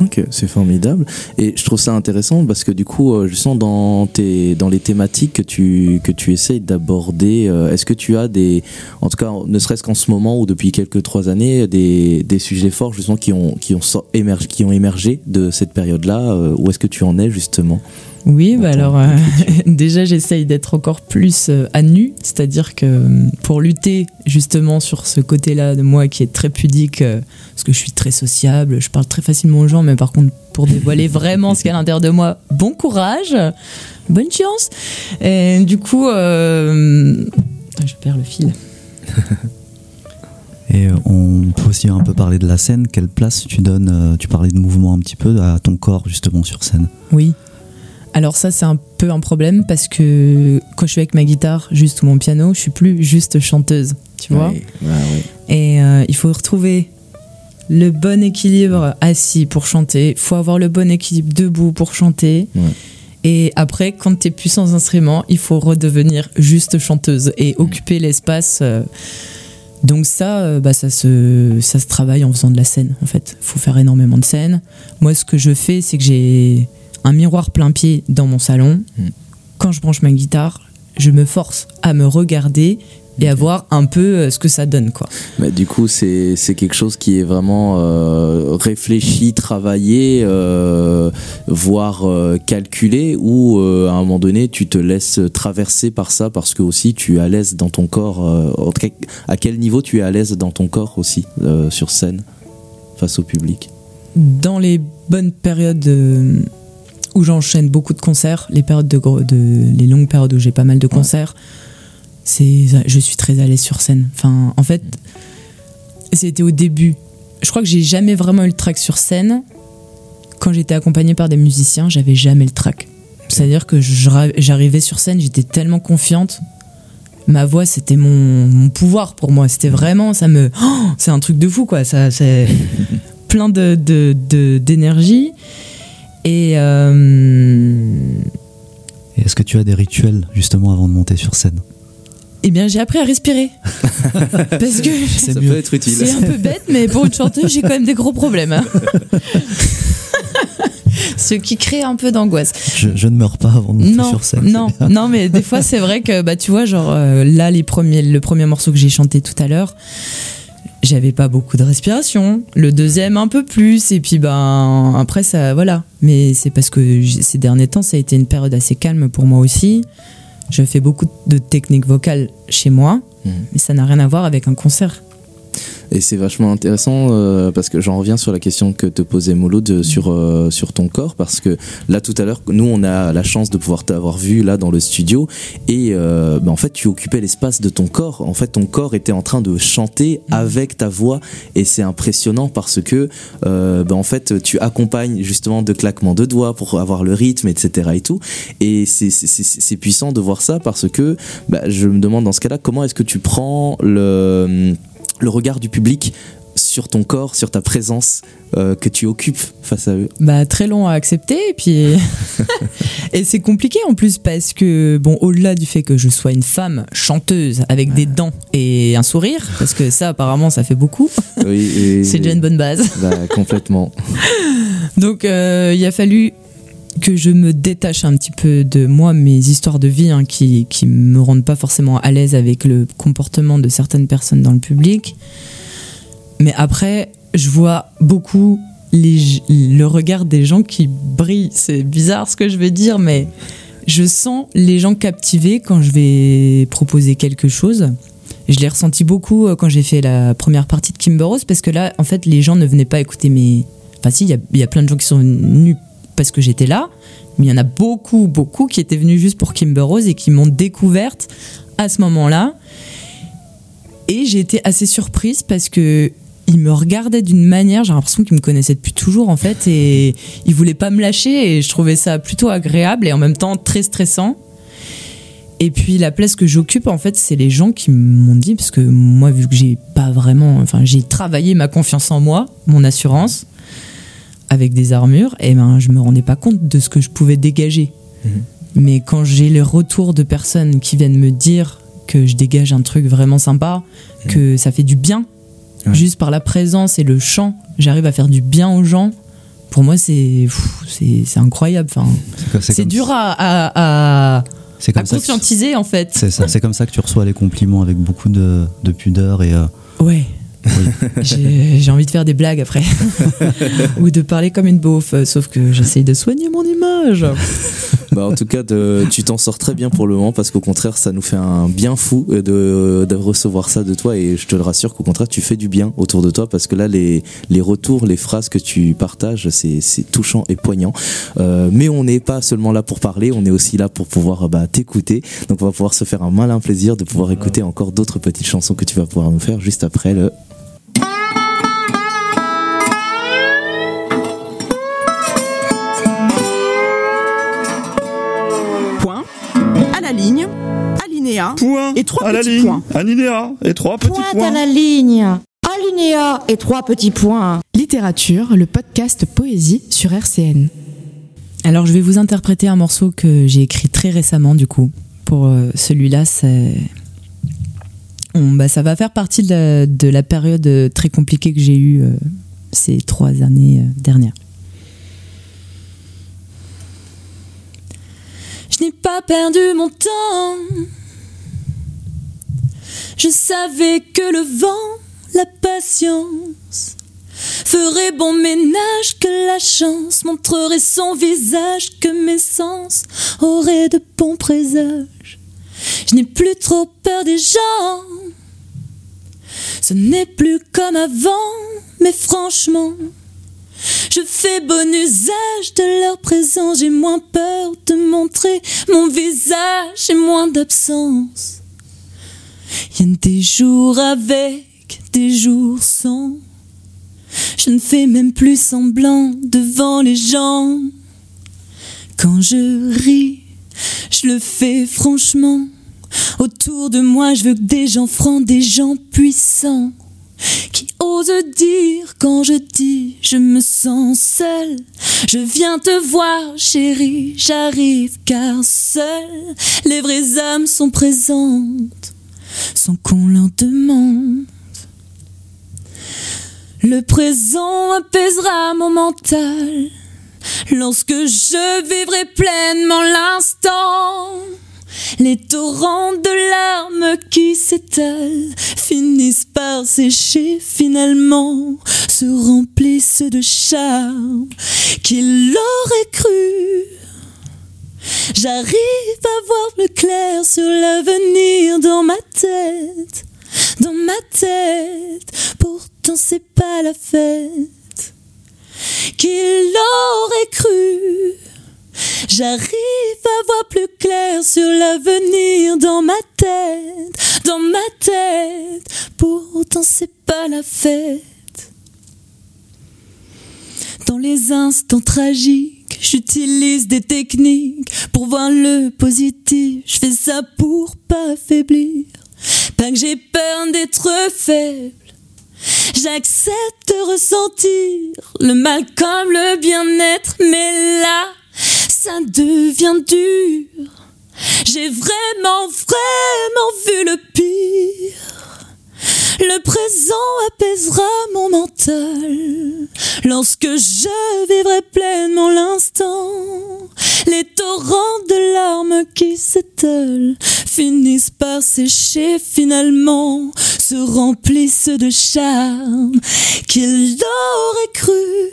Ok, c'est formidable. Et je trouve ça intéressant parce que du coup, euh, justement, dans, tes, dans les thématiques que tu, que tu essayes d'aborder, euh, est-ce que tu as des, en tout cas, ne serait-ce qu'en ce moment ou depuis quelques trois années, des, des sujets forts justement qui ont, qui ont, émergé, qui ont émergé de cette période-là Où est-ce que tu en es justement? Oui, bah alors euh, <laughs> déjà j'essaye d'être encore plus euh, à nu, c'est-à-dire que euh, pour lutter justement sur ce côté-là de moi qui est très pudique, euh, parce que je suis très sociable, je parle très facilement aux gens, mais par contre pour dévoiler <laughs> vraiment ce qu'il y a à l'intérieur de moi, bon courage, bonne chance. Et du coup, euh, ah, je perds le fil. <laughs> Et on peut aussi un peu parler de la scène. Quelle place tu donnes Tu parlais de mouvement un petit peu à ton corps justement sur scène? Oui. Alors ça c'est un peu un problème parce que quand je suis avec ma guitare juste ou mon piano, je suis plus juste chanteuse, tu vois. Ouais, ouais. Et euh, il faut retrouver le bon équilibre assis pour chanter. Il faut avoir le bon équilibre debout pour chanter. Ouais. Et après, quand tu es plus sans instrument, il faut redevenir juste chanteuse et occuper l'espace. euh. Donc ça, euh, bah, ça, se, ça se travaille en faisant de la scène, en fait. Il faut faire énormément de scènes. Moi, ce que je fais, c'est que j'ai un miroir plein pied dans mon salon. Mm. Quand je branche ma guitare, je me force à me regarder et à voir un peu euh, ce que ça donne, quoi. Bah, du coup, c'est c'est quelque chose qui est vraiment euh, réfléchi, travaillé, euh, voire euh, calculé, ou à un moment donné, tu te laisses traverser par ça parce que aussi tu es à l'aise dans ton corps. à quel niveau tu es à l'aise dans ton corps aussi sur scène face au public? Dans les bonnes périodes où j'enchaîne beaucoup de concerts, les périodes de, les longues périodes où j'ai pas mal de concerts, c'est je suis très à l'aise sur scène. Enfin, en fait, c'était au début. Je crois que j'ai jamais vraiment eu le track sur scène. Quand j'étais accompagnée par des musiciens, j'avais jamais le track. C'est-à-dire que j'arrivais sur scène, j'étais tellement confiante. Ma voix, c'était mon, mon pouvoir pour moi. C'était vraiment, ça me, Oh, c'est un truc de fou quoi. Ça, c'est <laughs> plein de de- de- d'énergie. Et euh, Et est-ce que tu as des rituels justement avant de monter sur scène? Eh bien, j'ai appris à respirer. <laughs> Parce que C'est Ça mieux. peut être utile. c'est un peu bête, mais pour une chanteuse, j'ai quand même des gros problèmes. hein. <laughs> Ce qui crée un peu d'angoisse. Je, je ne meurs pas avant de monter Non, sur scène. non, non, mais des fois c'est vrai que bah tu vois genre euh, là les premiers, le premier morceau que j'ai chanté tout à l'heure, j'avais pas beaucoup de respiration. Le deuxième un peu plus et puis ben après ça voilà. Mais c'est parce que ces derniers temps ça a été une période assez calme pour moi aussi. Je fais beaucoup de techniques vocales chez moi, Mhm. mais ça n'a rien à voir avec un concert. Et c'est vachement intéressant euh, parce que j'en reviens sur la question que te posait Molo de, sur, euh, sur ton corps parce que là tout à l'heure nous on a la chance de pouvoir t'avoir vu là dans le studio et euh, bah, en fait tu occupais l'espace de ton corps. En fait ton corps était en train de chanter avec ta voix et c'est impressionnant parce que euh, bah, en fait tu accompagnes justement de claquements de doigts pour avoir le rythme etc et tout. Et c'est c'est- c'est- c'est puissant de voir ça parce que bah, je me demande dans ce cas-là comment est-ce que tu prends le le regard du public sur ton corps, sur ta présence euh, que tu occupes face à eux. Bah très long à accepter et puis <laughs> <laughs> et c'est compliqué en plus parce que bon au-delà du fait que je sois une femme chanteuse avec des dents et un sourire parce que ça apparemment ça fait beaucoup Oui, <laughs> c'est déjà une bonne base Bah, complètement. donc euh, il a fallu que je me détache un petit peu de moi mes histoires de vie hein, qui qui me rendent pas forcément à l'aise avec le comportement de certaines personnes dans le public mais après je vois beaucoup le regard des gens qui brillent. C'est bizarre ce que je vais dire, mais je sens les gens captivés quand je vais proposer quelque chose. Je l'ai ressenti beaucoup euh, quand j'ai fait la première partie de Kimber Rose, parce que là, en fait, les gens ne venaient pas écouter mes. Enfin, si, il y, a plein de gens qui sont venus parce que j'étais là, mais il y en a beaucoup, beaucoup qui étaient venus juste pour Kimber Rose et qui m'ont découverte à ce moment-là. Et j'ai été assez surprise parce que il me regardait d'une manière, j'ai l'impression qu'il me connaissait depuis toujours en fait, et il voulait pas me lâcher, et je trouvais ça plutôt agréable et en même temps très stressant. Et puis la place que j'occupe en fait, c'est les gens qui m'ont dit, parce que moi vu que j'ai pas vraiment, enfin j'ai travaillé ma confiance en moi, mon assurance, avec des armures, et ben je me rendais pas compte de ce que je pouvais dégager. Mais quand j'ai les retours de personnes qui viennent me dire que je dégage un truc vraiment sympa, que ça fait du bien, Ouais. juste par la présence et le chant, j'arrive à faire du bien aux gens. Pour moi, c'est c'est c'est incroyable. Enfin, C'est dur à, à, à, C'est à comme ça. conscientiser en fait. C'est ça. C'est comme ça que tu reçois les compliments avec beaucoup de, de pudeur et. euh, Ouais. J'ai j'ai envie de faire des blagues après. <laughs> Ou de parler comme une beauf, euh, sauf que j'essaye de soigner mon image. <laughs> Bah, en tout cas, de- tu t'en sors très bien pour le moment parce qu'au contraire, ça nous fait un bien fou euh, de, de recevoir ça de toi et je te le rassure qu'au contraire, tu fais du bien autour de toi parce que là, les, les retours, les phrases que tu partages, c'est c'est touchant et poignant. Euh, mais on n'est pas seulement là pour parler, on est aussi là pour pouvoir bah, t'écouter. Donc, on va pouvoir se faire un malin plaisir de pouvoir écouter encore d'autres petites chansons que tu vas pouvoir nous faire juste après le Alinéa. Point Et trois à la ligne. points. Alinéa et trois petits points. à la ligne. Alinéa et trois petits points. Littérature, le podcast Poésie sur RCN. Alors, je vais vous interpréter un morceau que j'ai écrit très récemment, du coup. Pour euh, celui-là, c'est. On- bah, ça va faire partie de la, de la période euh, très compliquée que j'ai eue euh, ces trois années euh, dernières. Je n'ai pas perdu mon temps. Je savais que le vent, la patience, ferait bon ménage, que la chance montrerait son visage, que mes sens auraient de bons présages. Je n'ai plus trop peur des gens. Ce n'est plus comme avant, mais franchement, je fais bon usage de leur présence. J'ai moins peur de montrer mon visage et moins d'absence. Y des jours avec, des jours sans. Je ne fais même plus semblant devant les gens. Quand je ris, je le fais franchement. Autour de moi, je veux que des gens francs, des gens puissants, qui osent dire quand je dis je me sens seule. Je viens te voir, chérie, j'arrive car seule, les vraies âmes sont présentes. Sans qu'on leur demande. Le présent apaisera mon mental lorsque je vivrai pleinement l'instant. Les torrents de larmes qui s'étalent finissent par sécher finalement, se remplissent de charme. Qui l'aurait cru? J'arrive à voir plus clair sur l'avenir dans ma tête, dans ma tête. Pourtant c'est pas la fête. Qui l'aurait cru? J'arrive à voir plus clair sur l'avenir dans ma tête, dans ma tête. Pourtant c'est pas la fête. Dans les instants tragiques, j'utilise des techniques pour voir le positif. Je fais ça pour pas faiblir, pas que j'ai peur d'être faible. J'accepte de ressentir le mal comme le bien-être, mais là, ça devient dur. J'ai vraiment, vraiment vu le pire. Le présent apaisera mon mental lorsque je vivrai pleinement l'instant. Les torrents de larmes qui s'étalent finissent par sécher finalement, se remplissent de charme. Qu'il aurait cru?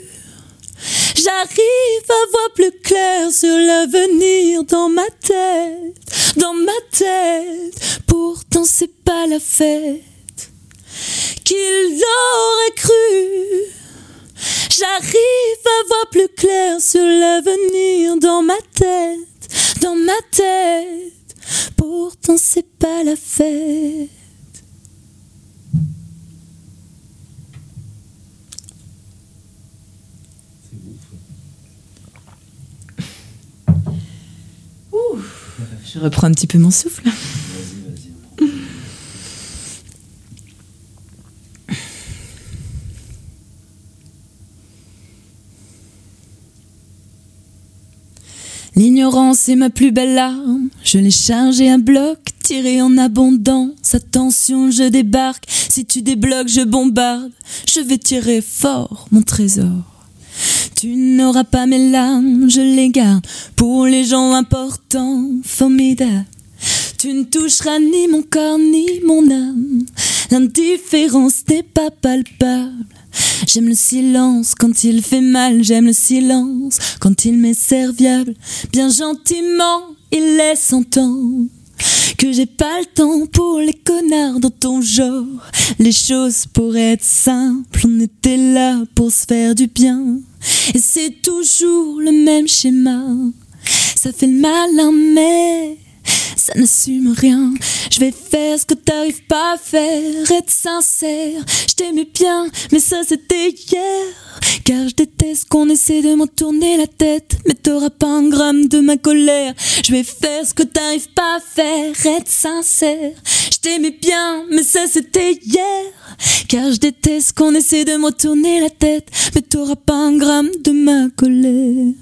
J'arrive à voir plus clair sur l'avenir dans ma tête, dans ma tête. Pourtant c'est pas la fête. Qu'il aurait cru? J'arrive à voir plus clair sur l'avenir dans ma tête, dans ma tête. Pourtant c'est pas la fête. Je reprends un petit peu mon souffle. L'ignorance est ma plus belle arme. Je l'ai chargée à bloc, tirée en abondance. Attention, je débarque. Si tu débloques, je bombarde. Je vais tirer fort mon trésor. Tu n'auras pas mes larmes, je les garde pour les gens importants, formidables. Tu ne toucheras ni mon corps ni mon âme. L'indifférence n'est pas palpable. J'aime le silence quand il fait mal, j'aime le silence quand il m'est serviable. Bien gentiment, il laisse entendre que j'ai pas le temps pour les connards dans ton genre. Les choses pourraient être simples, on était là pour se faire du bien. Et c'est toujours le même schéma. Ça fait le malin, mais ça n'assume rien. Je vais faire ce que t'arrives pas à faire, être sincère. Je t'aimais bien, mais ça c'était hier. Car je déteste qu'on essaie de m'en tourner la tête. Mais t'auras pas un gramme de ma colère. Je vais faire ce que t'arrives pas à faire, être sincère. Je t'aimais bien, mais ça c'était hier. Car je déteste qu'on essaie de m'en tourner la tête. Mais t'auras pas un gramme de ma colère.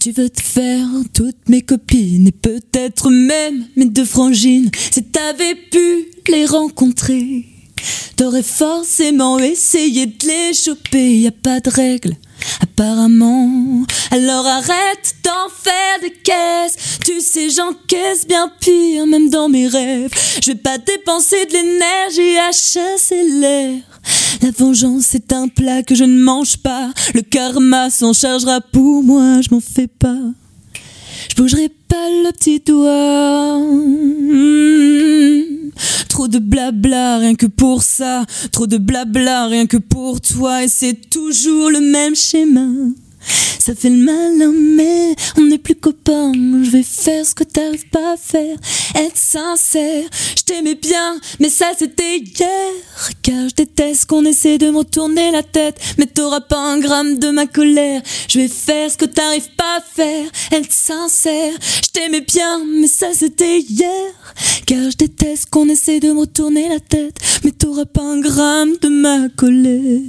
Tu veux te faire toutes mes copines et peut-être même mes deux frangines. Si t'avais pu les rencontrer, t'aurais forcément essayé de les choper. Y a pas de règle, apparemment. Alors arrête d'en faire des caisses. Tu sais, j'encaisse bien pire, même dans mes rêves. Je vais pas dépenser de l'énergie à chasser l'air. La vengeance est un plat que je ne mange pas. Le karma s'en chargera pour moi, je m'en fais pas. Je bougerai pas le petit doigt. Mmh. Trop de blabla, rien que pour ça. Trop de blabla, rien que pour toi. Et c'est toujours le même schéma. Ça fait le malin, mais on n'est plus copains. Je vais faire ce que t'arrives pas à faire. Être sincère, je t'aimais bien, mais ça c'était hier. Car je déteste qu'on essaie de me tourner la tête. Mais t'auras pas un gramme de ma colère. Je vais faire ce que t'arrives pas à faire. Être sincère, je t'aimais bien, mais ça c'était hier. Car je déteste qu'on essaie de me retourner la tête, mais t'auras pas un gramme de ma colère.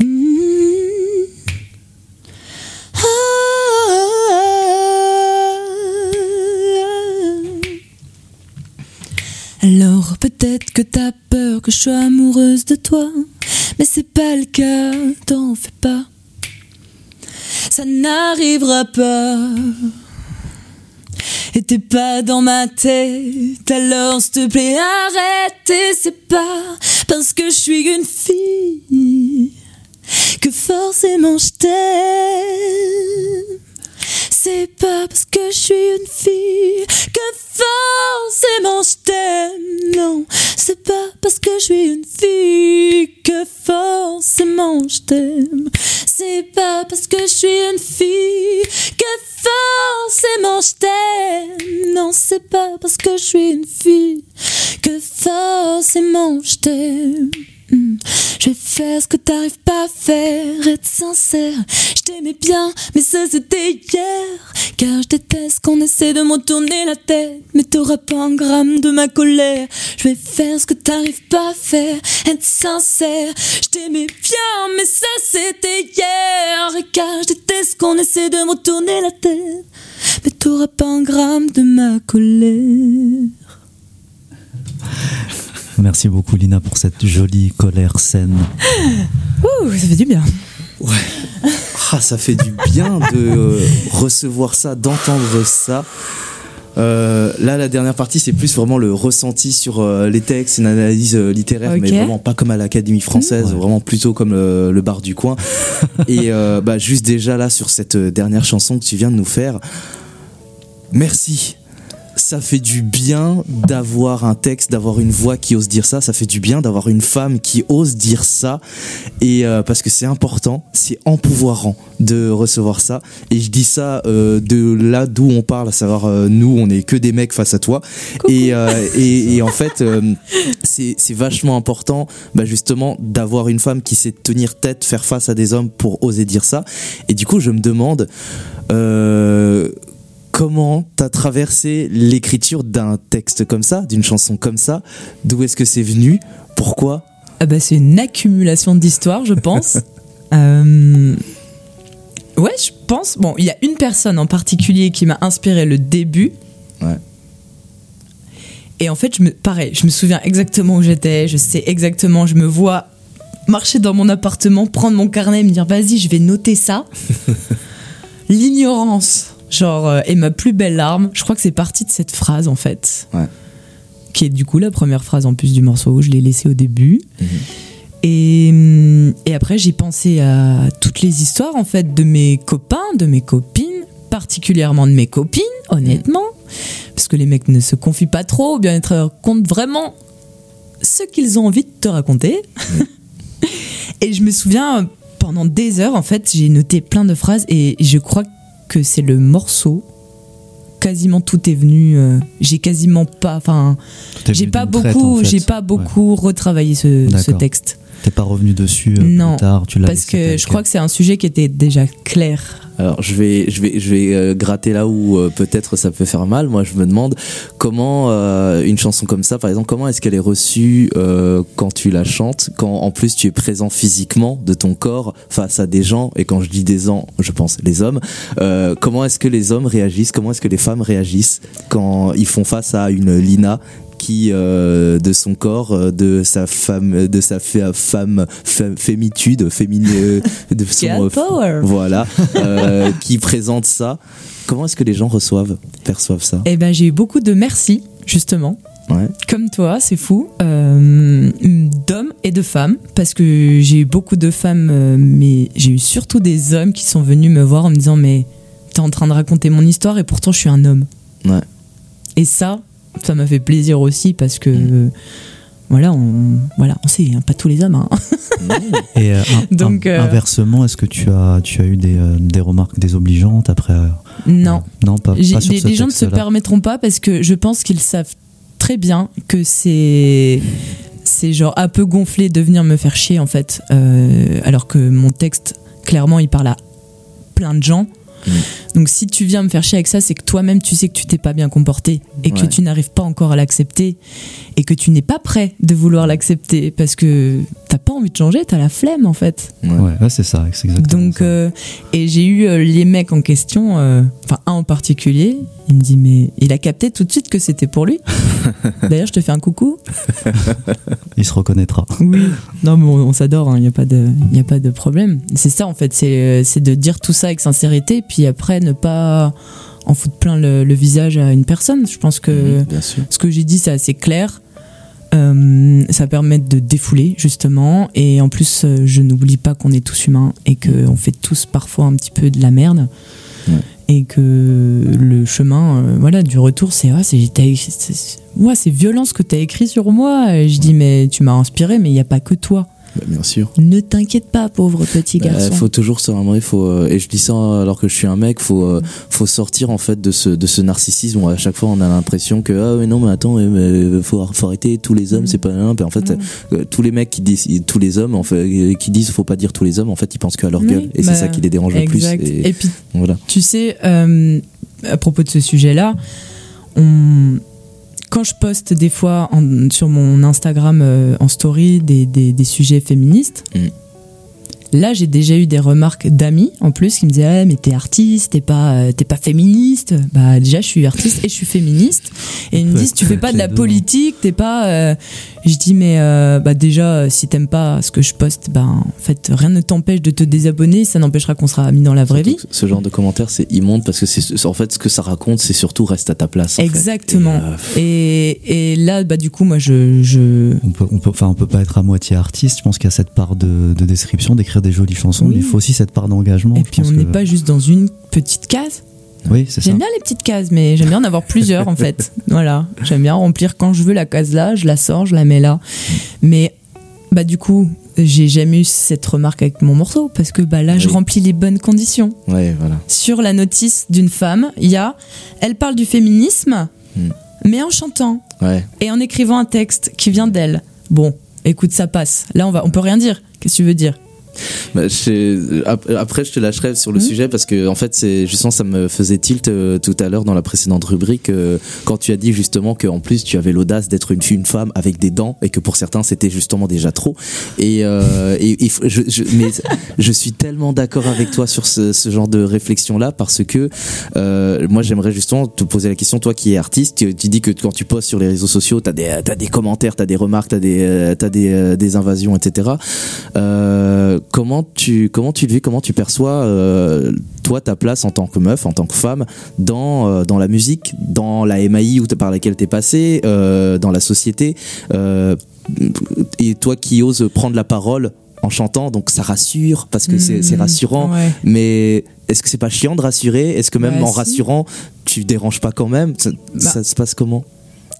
Mm-hmm. Ah. Alors peut-être que t'as peur que je sois amoureuse de toi, mais c'est pas le cas, t'en fais pas. Ça n'arrivera pas. Et t'es pas dans ma tête, alors s'il te plaît arrête. Et c'est pas parce que je suis une fille que forcément je t'aime. C'est pas parce que je suis une fille que forcément je t'aime. Non, c'est pas parce que je suis une fille que forcément je t'aime. C'est pas parce que je suis une fille que forcément je t'aime. Non, c'est pas parce que je suis une fille que forcément je t'aime. Je vais faire ce que t'arrives pas à faire, être sincère. Je t'aimais bien, mais ça c'était hier. Car je déteste qu'on essaie de me tourner la tête. Mais t'auras pas un gramme de ma colère. Je vais faire ce que t'arrives pas à faire, être sincère. Je t'aimais bien, mais ça c'était hier. Car je déteste qu'on essaie de me tourner la tête. Mais t'auras pas un gramme de ma colère. Merci beaucoup Lina pour cette jolie colère saine. <laughs> Ouh, ça fait du bien. Ouais. Ah, ça fait du bien de euh, recevoir ça, d'entendre ça. Euh, là, la dernière partie, c'est plus vraiment le ressenti sur euh, les textes, une analyse euh, littéraire, mais vraiment pas comme à l'Académie française, Ouais. vraiment plutôt comme le, le bar du coin. <laughs> Et bah, juste déjà là, sur cette dernière chanson que tu viens de nous faire, merci. Ça fait du bien d'avoir un texte, d'avoir une voix qui ose dire ça. Ça fait du bien d'avoir une femme qui ose dire ça. Et euh, parce que c'est important, c'est empouvoirant de recevoir ça. Et je dis ça euh, de là d'où on parle, à savoir euh, nous, on est que des mecs face à toi. Et, euh, et, et en fait, euh, c'est c'est vachement important, bah, justement, d'avoir une femme qui sait tenir tête, faire face à des hommes pour oser dire ça. Et du coup, je me demande. Comment t'as traversé l'écriture d'un texte comme ça, d'une chanson comme ça D'où est-ce que c'est venu Pourquoi? Ah bah, c'est une accumulation d'histoires, je pense. <laughs> Euh, Ouais, je pense. Bon, il y a une personne en particulier qui m'a inspiré le début. Ouais. Et en fait, je me, pareil, je me souviens exactement où j'étais, je sais exactement, je me vois marcher dans mon appartement, prendre mon carnet et me dire vas-y, je vais noter ça. <laughs> L'ignorance, genre, euh, est ma plus belle larme. Je crois que c'est parti de cette phrase en fait. Ouais. Qui est du coup la première phrase en plus du morceau, je l'ai laissée au début. Mhm. Et, hum, et après, j'ai pensé à toutes les histoires en fait de mes copains, de mes copines, particulièrement de mes copines, honnêtement, parce que les mecs ne se confient pas trop, bien ils te racontent vraiment ce qu'ils ont envie de te raconter. <laughs> et je me souviens pendant des heures, en fait, j'ai noté plein de phrases et je crois que c'est le morceau. Quasiment tout est venu. euh, j'ai quasiment pas, enfin, j'ai pas beaucoup, j'ai pas beaucoup retravaillé ce, ce D'accord. texte. T'es pas revenu dessus euh, Non, plus tard, tu l'as Parce que je crois que c'est un sujet qui était déjà clair. Alors je vais, je vais, je vais euh, gratter là où euh, peut-être ça peut faire mal. Moi, je me demande comment euh, une chanson comme ça, par exemple, comment est-ce qu'elle est reçue euh, quand tu la chantes, quand en plus tu es présent physiquement de ton corps face à des gens. Et quand je dis des gens, je pense les hommes. Euh, comment est-ce que les hommes réagissent Comment est-ce que les femmes réagissent quand ils font face à une Lina qui euh, de son corps, euh, de sa femme, de sa femme, fémitude, féminin, <laughs> de son euh, power. voilà, euh, qui présente ça. Comment est-ce que les gens reçoivent, perçoivent ça? Eh ben, j'ai eu beaucoup de merci, justement. Ouais. Comme toi, c'est fou. Euh, d'hommes et de femmes. Parce que j'ai eu beaucoup de femmes, euh, mais j'ai eu surtout des hommes qui sont venus me voir en me disant Mais t'es en train de raconter mon histoire et pourtant je suis un homme. Ouais. Et ça, ça m'a fait plaisir aussi parce que. Mm. Voilà, on, voilà, on sait, hein, pas tous les hommes. hein. <laughs> Et euh, Donc, euh, inversement, est-ce que tu as, tu as eu des, euh, des remarques désobligeantes après euh, Non. Non, pas, pas sur les, ce les gens ne se permettront pas parce que je pense qu'ils savent très bien que c'est c'est genre un peu gonflé de venir me faire chier en fait alors que mon texte clairement il parle à plein de gens Mm. donc si tu viens me faire chier avec ça c'est que toi-même tu sais que tu t'es pas bien comporté et que Ouais. tu n'arrives pas encore à l'accepter et que tu n'es pas prêt de vouloir l'accepter parce que t'as pas envie de changer t'as la flemme en fait Ouais. C'est ça, c'est exactement donc, ça. euh, et j'ai eu euh, les mecs en question, euh, enfin un en particulier, Il me dit mais il a capté tout de suite que c'était pour lui. <laughs> D'ailleurs, je te fais un coucou. Il se reconnaîtra. Oui. Non, mais on, on s'adore. Il n'y a pas de, il y a pas de problème. C'est ça en fait. C'est, c'est de dire tout ça avec sincérité, puis après ne pas en foutre plein le, le visage à une personne. Je pense que sûr. ce que j'ai dit, c'est assez clair. Euh, ça permet de défouler justement et en plus euh, je n'oublie pas qu'on est tous humains et qu'on fait tous parfois un petit peu de la merde Ouais. et que le chemin euh, voilà du retour c'est ah, c'est ouais, violent ce que tu as écrit sur moi et je dis mais tu m'as inspiré mais il n'y a pas que toi Bah, bien sûr. ne t'inquiète pas pauvre petit Euh, garçon. faut toujours se ramener, faut euh, et je dis ça alors que je suis un mec, faut euh, faut sortir en fait de ce de ce narcissisme où à chaque fois on a l'impression que ah mais non mais attends mais, faut, faut arrêter tous les hommes Mm. c'est pas puis en fait euh, tous les mecs qui disent tous les hommes en fait qui disent faut pas dire tous les hommes en fait ils pensent qu'à leur Oui, gueule. Et bah, c'est ça qui les dérange le plus et, et puis voilà. Tu sais, euh, à propos de ce sujet-là, on- quand je poste des fois sur mon Instagram euh, en story des sujets féministes, Mm. Là j'ai déjà eu des remarques d'amis en plus qui me disaient ah, mais t'es artiste, t'es pas, euh, t'es pas féministe. Bah déjà je suis artiste et je suis féministe. Et ils me disent tu fais pas de la <laughs> politique, t'es pas. euh, Je dis mais euh, bah déjà si t'aimes pas ce que je poste, bah en fait rien ne t'empêche de te désabonner, ça n'empêchera qu'on sera amis dans la vraie vie. Ce genre de commentaires c'est immonde parce que c'est en fait ce que ça raconte c'est surtout reste à ta place en fait. Exactement. Et, euh, Et, et là, bah, du coup, moi, je. je... On peut, on peut, enfin, on peut pas être à moitié artiste. Je pense qu'il y a cette part de, de description, d'écrire des jolies chansons, Oui. mais il faut aussi cette part d'engagement. Et puis, on n'est que- pas juste dans une petite case. Oui, c'est ça. J'aime bien les petites cases, mais j'aime bien en avoir plusieurs, en fait. <laughs> Voilà. J'aime bien remplir quand je veux la case là, je la sors, je la mets là. Mais, bah, du coup, j'ai jamais eu cette remarque avec mon morceau, parce que, bah, là, je remplis les bonnes conditions. ouais voilà Sur la notice d'une femme, il y a. Elle parle du féminisme, Hmm. mais en chantant. ouais et en écrivant un texte qui vient d'elle. Bon, écoute, ça passe. Là, on va, on peut rien dire. Qu'est-ce que tu veux dire? Bah, je- après, je te lâcherai sur le Mhm. sujet parce que en fait, c'est justement ça me faisait tilt euh, tout à l'heure dans la précédente rubrique euh, quand tu as dit justement que en plus tu avais l'audace d'être une, une femme avec des dents et que pour certains c'était justement déjà trop. Et, euh, et, et je, je- mais <laughs> je suis tellement d'accord avec toi sur ce, ce genre de réflexion là parce que euh, moi j'aimerais justement te poser la question toi qui es artiste, tu, tu dis que quand tu postes sur les réseaux sociaux, t'as des t'as des commentaires, t'as des remarques, t'as des euh, t'as des des invasions, etc. Euh, comment tu comment tu le vis, comment tu perçois euh, toi ta place en tant que meuf, en tant que femme dans euh, dans la musique, dans la MAI où par laquelle t'es passé, euh, dans la société, et toi qui oses prendre la parole en chantant, donc ça rassure parce que c'est c'est Hmm, rassurant. ouais. Mais est-ce que c'est pas chiant de rassurer? Est-ce que même Bah, en si. rassurant, tu déranges pas quand même? Ça, Bah. ça se passe comment?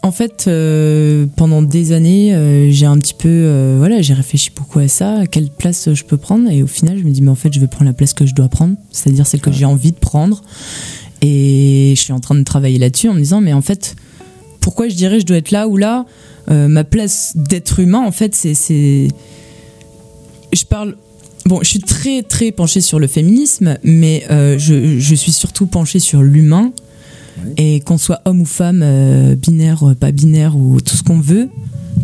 En fait, euh, pendant des années, euh, j'ai un petit peu, euh, voilà, j'ai réfléchi beaucoup à ça, à quelle place je peux prendre, et au final, je me dis, mais en fait, je vais prendre la place que je dois prendre, c'est-à-dire celle que j'ai envie de prendre, et je suis en train de travailler là-dessus en me disant, mais en fait, pourquoi je dirais je dois être là ou là? Ma place d'être humain, en fait, c'est, je parle. Bon, je suis très très penchée sur le féminisme, mais je, je suis surtout penchée sur l'humain. Et qu'on soit homme ou femme, euh, binaire, euh, pas binaire ou tout ce qu'on veut,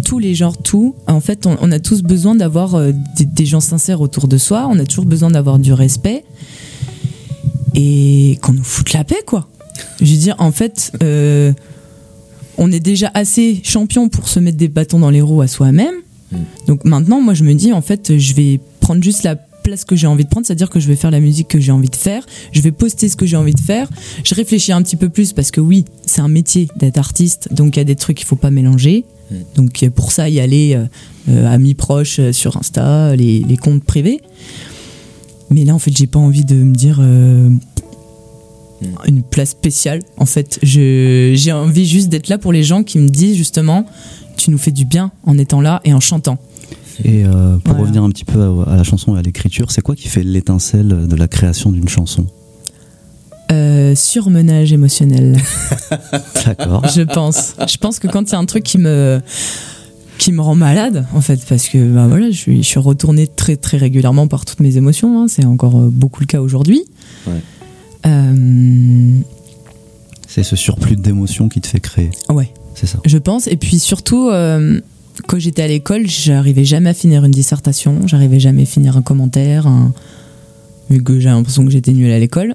tous les genres, tout. En fait, on, on a tous besoin d'avoir euh, des, des gens sincères autour de soi. On a toujours besoin d'avoir du respect et qu'on nous foute la paix, quoi. Je veux dire, en fait, euh, on est déjà assez champion pour se mettre des bâtons dans les roues à soi-même. Mm. Donc maintenant, moi, je me dis, en fait, je vais prendre juste la place que j'ai envie de prendre, c'est-à-dire que je vais faire la musique que j'ai envie de faire, je vais poster ce que j'ai envie de faire. Je réfléchis un petit peu plus parce que oui, c'est un métier d'être artiste, donc il y a des trucs qu'il faut pas mélanger. Mm. Donc euh, pour ça, y aller euh, euh, amis proches euh, sur Insta, les, les comptes privés. Mais là, en fait, j'ai pas envie de me dire euh, une place spéciale. En fait, j'ai envie juste d'être là pour les gens qui me disent justement, tu nous fais du bien en étant là et en chantant. Et euh, pour revenir un petit peu à, à la chanson et à l'écriture, c'est quoi qui fait l'étincelle de la création d'une chanson? Euh, surmenage émotionnel. <laughs> D'accord. je pense. Je pense que quand il y a un truc qui me qui me rend malade en fait parce que bah voilà je suis je suis retournée très très régulièrement par toutes mes émotions hein, c'est encore euh, beaucoup le cas aujourd'hui Ouais. Euh, C'est ce surplus d'émotions qui te fait créer. ouais C'est ça. je pense et puis surtout euh, quand j'étais à l'école j'arrivais jamais à finir une dissertation j'arrivais jamais à finir un commentaire un- vu que j'ai l'impression que j'étais nulle à l'école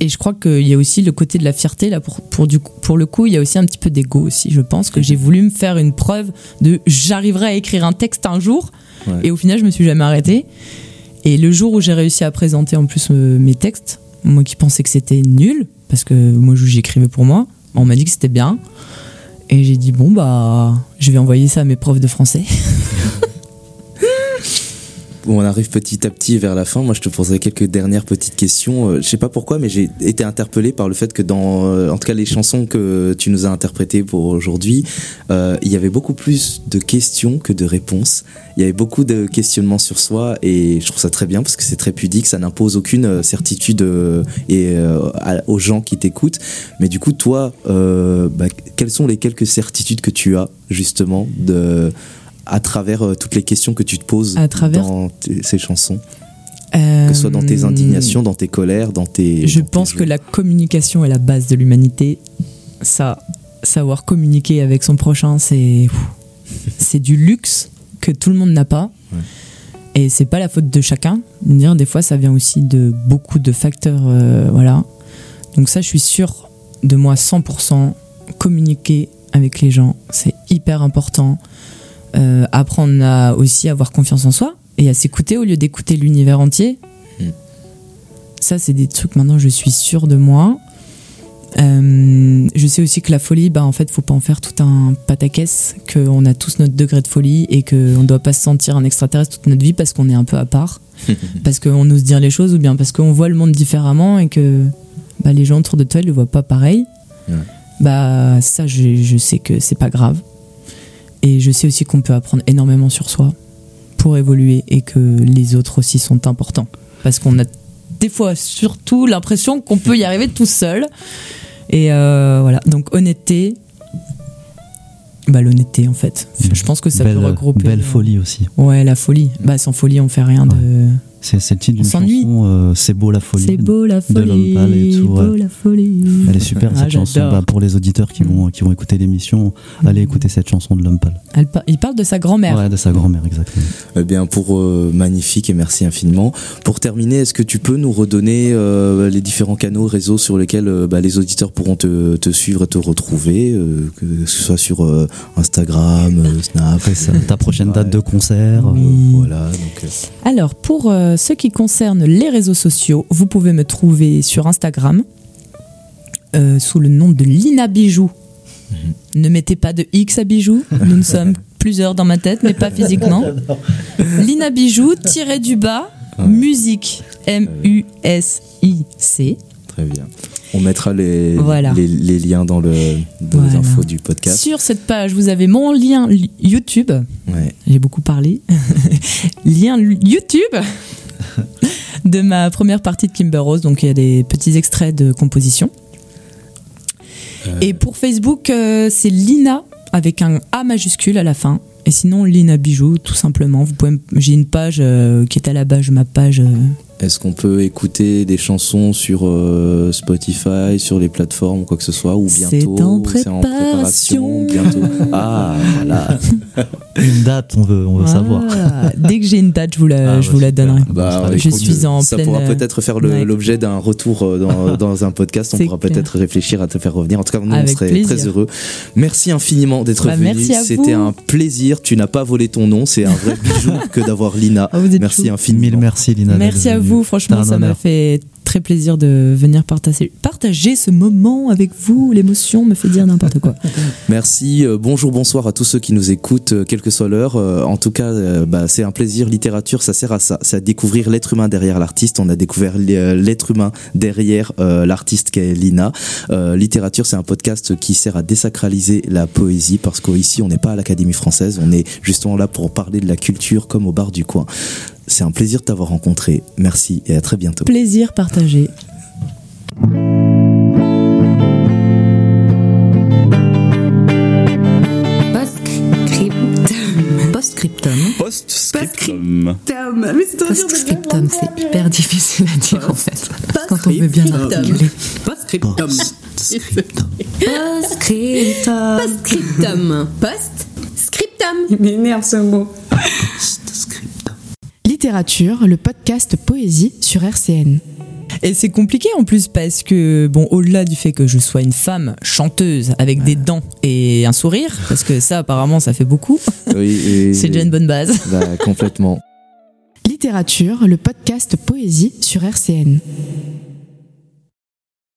Et je crois qu'il y a aussi le côté de la fierté, là, pour, pour, du, coup- pour le coup, il y a aussi un petit peu d'ego aussi. Je pense que j'ai voulu me faire une preuve de j'arriverai à écrire un texte un jour. Ouais. Et au final, je me suis jamais arrêtée. Et le jour où j'ai réussi à présenter en plus euh, mes textes, moi qui pensais que c'était nul, parce que moi j'écrivais pour moi, on m'a dit que c'était bien. Et j'ai dit, bon, bah, je vais envoyer ça à mes profs de français. <laughs> On arrive petit à petit vers la fin. Moi, je te poserai quelques dernières petites questions. Euh, Je sais pas pourquoi, mais j'ai été interpellé par le fait que dans, euh, en tout cas, les chansons que tu nous as interprétées pour aujourd'hui, euh, il y avait beaucoup plus de questions que de réponses. Il y avait beaucoup de questionnements sur soi et je trouve ça très bien parce que c'est très pudique. Ça n'impose aucune euh, certitude euh, et euh, aux gens qui t'écoutent. Mais du coup, toi, bah, quelles sont les quelques certitudes que tu as justement de à travers euh, toutes les questions que tu te poses À travers- dans ces chansons, que ce soit dans tes Euh, indignations, dans tes colères, dans tes. Je dans pense que la communication est la base de l'humanité. Ça, savoir communiquer avec son prochain, c'est c'est du luxe que tout le monde n'a pas. Et c'est pas la faute de chacun. Dire, Des fois, ça vient aussi de beaucoup de facteurs. euh, voilà. Donc ça, je suis sûre de moi 100%. Communiquer avec les gens, c'est hyper important. Euh, apprendre à aussi avoir confiance en soi et à s'écouter au lieu d'écouter l'univers entier. Ça, c'est des trucs maintenant, je suis sûre de moi. Euh, je sais aussi que la folie, bah, en fait, faut pas en faire tout un pataquès, qu'on a tous notre degré de folie et qu'on ne doit pas se sentir un extraterrestre toute notre vie parce qu'on est un peu à part, <laughs> parce qu'on ose dire les choses ou bien parce qu'on voit le monde différemment et que bah, les gens autour de toi ils le voient pas pareil. Ouais. Bah, ça, je, je sais que c'est pas grave. Et je sais aussi qu'on peut apprendre énormément sur soi pour évoluer et que les autres aussi sont importants. Parce qu'on a des fois surtout l'impression qu'on peut y arriver tout seul. Et euh, voilà, donc honnêteté. Bah, l'honnêteté en fait. Je pense que ça belle, peut regrouper. Belle folie aussi. Ouais, la folie. Bah, sans folie, on fait rien de. C'est le titre d'une chanson, euh, C'est beau la folie. C'est beau la de folie. pâle et tout, beau la folie. Elle est super Ah, cette chanson. Bah, pour les auditeurs qui vont, qui vont écouter l'émission, allez écouter cette chanson de. Elle par- il parle de sa grand-mère. Ouais, de sa grand-mère, exactement. Eh bien, pour euh, magnifique et merci infiniment. Pour terminer, est-ce que tu peux nous redonner euh, les différents canaux, réseaux sur lesquels euh, bah, les auditeurs pourront te, te suivre et te retrouver, euh, que ce soit sur euh, Instagram, euh, Snap, ça, ta prochaine date de concert. Oui. euh, voilà. Donc, euh, Alors, pour euh, ce qui concerne les réseaux sociaux, vous pouvez me trouver sur Instagram euh, sous le nom de Lina Bijou. Ne mettez pas de X à Bijou, nous ne sommes <laughs> plusieurs dans ma tête, mais pas <laughs> physiquement. Lina Bijou, tiré du bas, musique, M-U-S-I-C. très bien. On mettra les, Voilà. les, les liens dans, le, dans les infos du podcast. Sur cette page, vous avez mon lien li- YouTube. Ouais. J'ai beaucoup parlé. <laughs> lien YouTube <laughs> de ma première partie de Kimber Rose. Donc il y a des petits extraits de composition. Et pour Facebook, euh, c'est Lina avec un A majuscule à la fin. Et sinon, Lina Bijou, tout simplement. Vous pouvez, j'ai une page euh, qui est à la base, ma page. Est-ce qu'on peut écouter des chansons sur euh, Spotify, sur les plateformes ou quoi que ce soit, ou bientôt en C'est en préparation, préparation. bientôt? <laughs> Ah, voilà. <laughs> Une date, on veut, on veut savoir. <laughs> Dès que j'ai une date, je vous la, Ah, je bah, vous la donnerai. Bah, Je écoute, suis en ça pleine, pourra euh, peut-être faire ouais. l'objet d'un retour euh, dans, dans un podcast. On pourra peut-être réfléchir à te faire revenir. En tout cas, nous, on Avec serait plaisir. très heureux. Merci infiniment d'être Bah, venu. C'était vous. un plaisir. Tu n'as pas volé ton nom. C'est un vrai bijou que d'avoir Lina. Oh, vous Merci infiniment. Mille merci, Lina. Merci à venue. Vous, franchement, ça m'a fait très plaisir de venir partager, partager ce moment avec vous. L'émotion me fait dire n'importe quoi. <laughs> Merci, euh, bonjour, bonsoir à tous ceux qui nous écoutent, euh, quelle que soit l'heure. Euh, en tout cas, euh, bah, c'est un plaisir. Littérature, ça sert à ça. C'est à découvrir l'être humain derrière l'artiste. On a découvert l'être humain derrière l'artiste qu'est Lina. Littérature, c'est un podcast qui sert à désacraliser la poésie parce qu'ici, on n'est pas à l'Académie française. On est justement là pour parler de la culture comme au bar du coin. C'est un plaisir de t'avoir rencontré. Merci et à très bientôt. Plaisir partagé. Postscriptum. Post-scriptum. Postscriptum, c'est hyper difficile à dire en fait. Quand on veut bien articuler. Postscriptum. Postscriptum. Postscriptum. Postscriptum. Il m'énerve ce mot. Littérature, le podcast Poésie sur RCN. Et c'est compliqué en plus parce que, bon, au-delà du fait que je sois une femme chanteuse avec des dents et un sourire, parce que ça, apparemment, ça fait beaucoup, Oui, <laughs> c'est déjà une bonne base. <laughs> Bah, complètement. Littérature, le podcast Poésie sur RCN.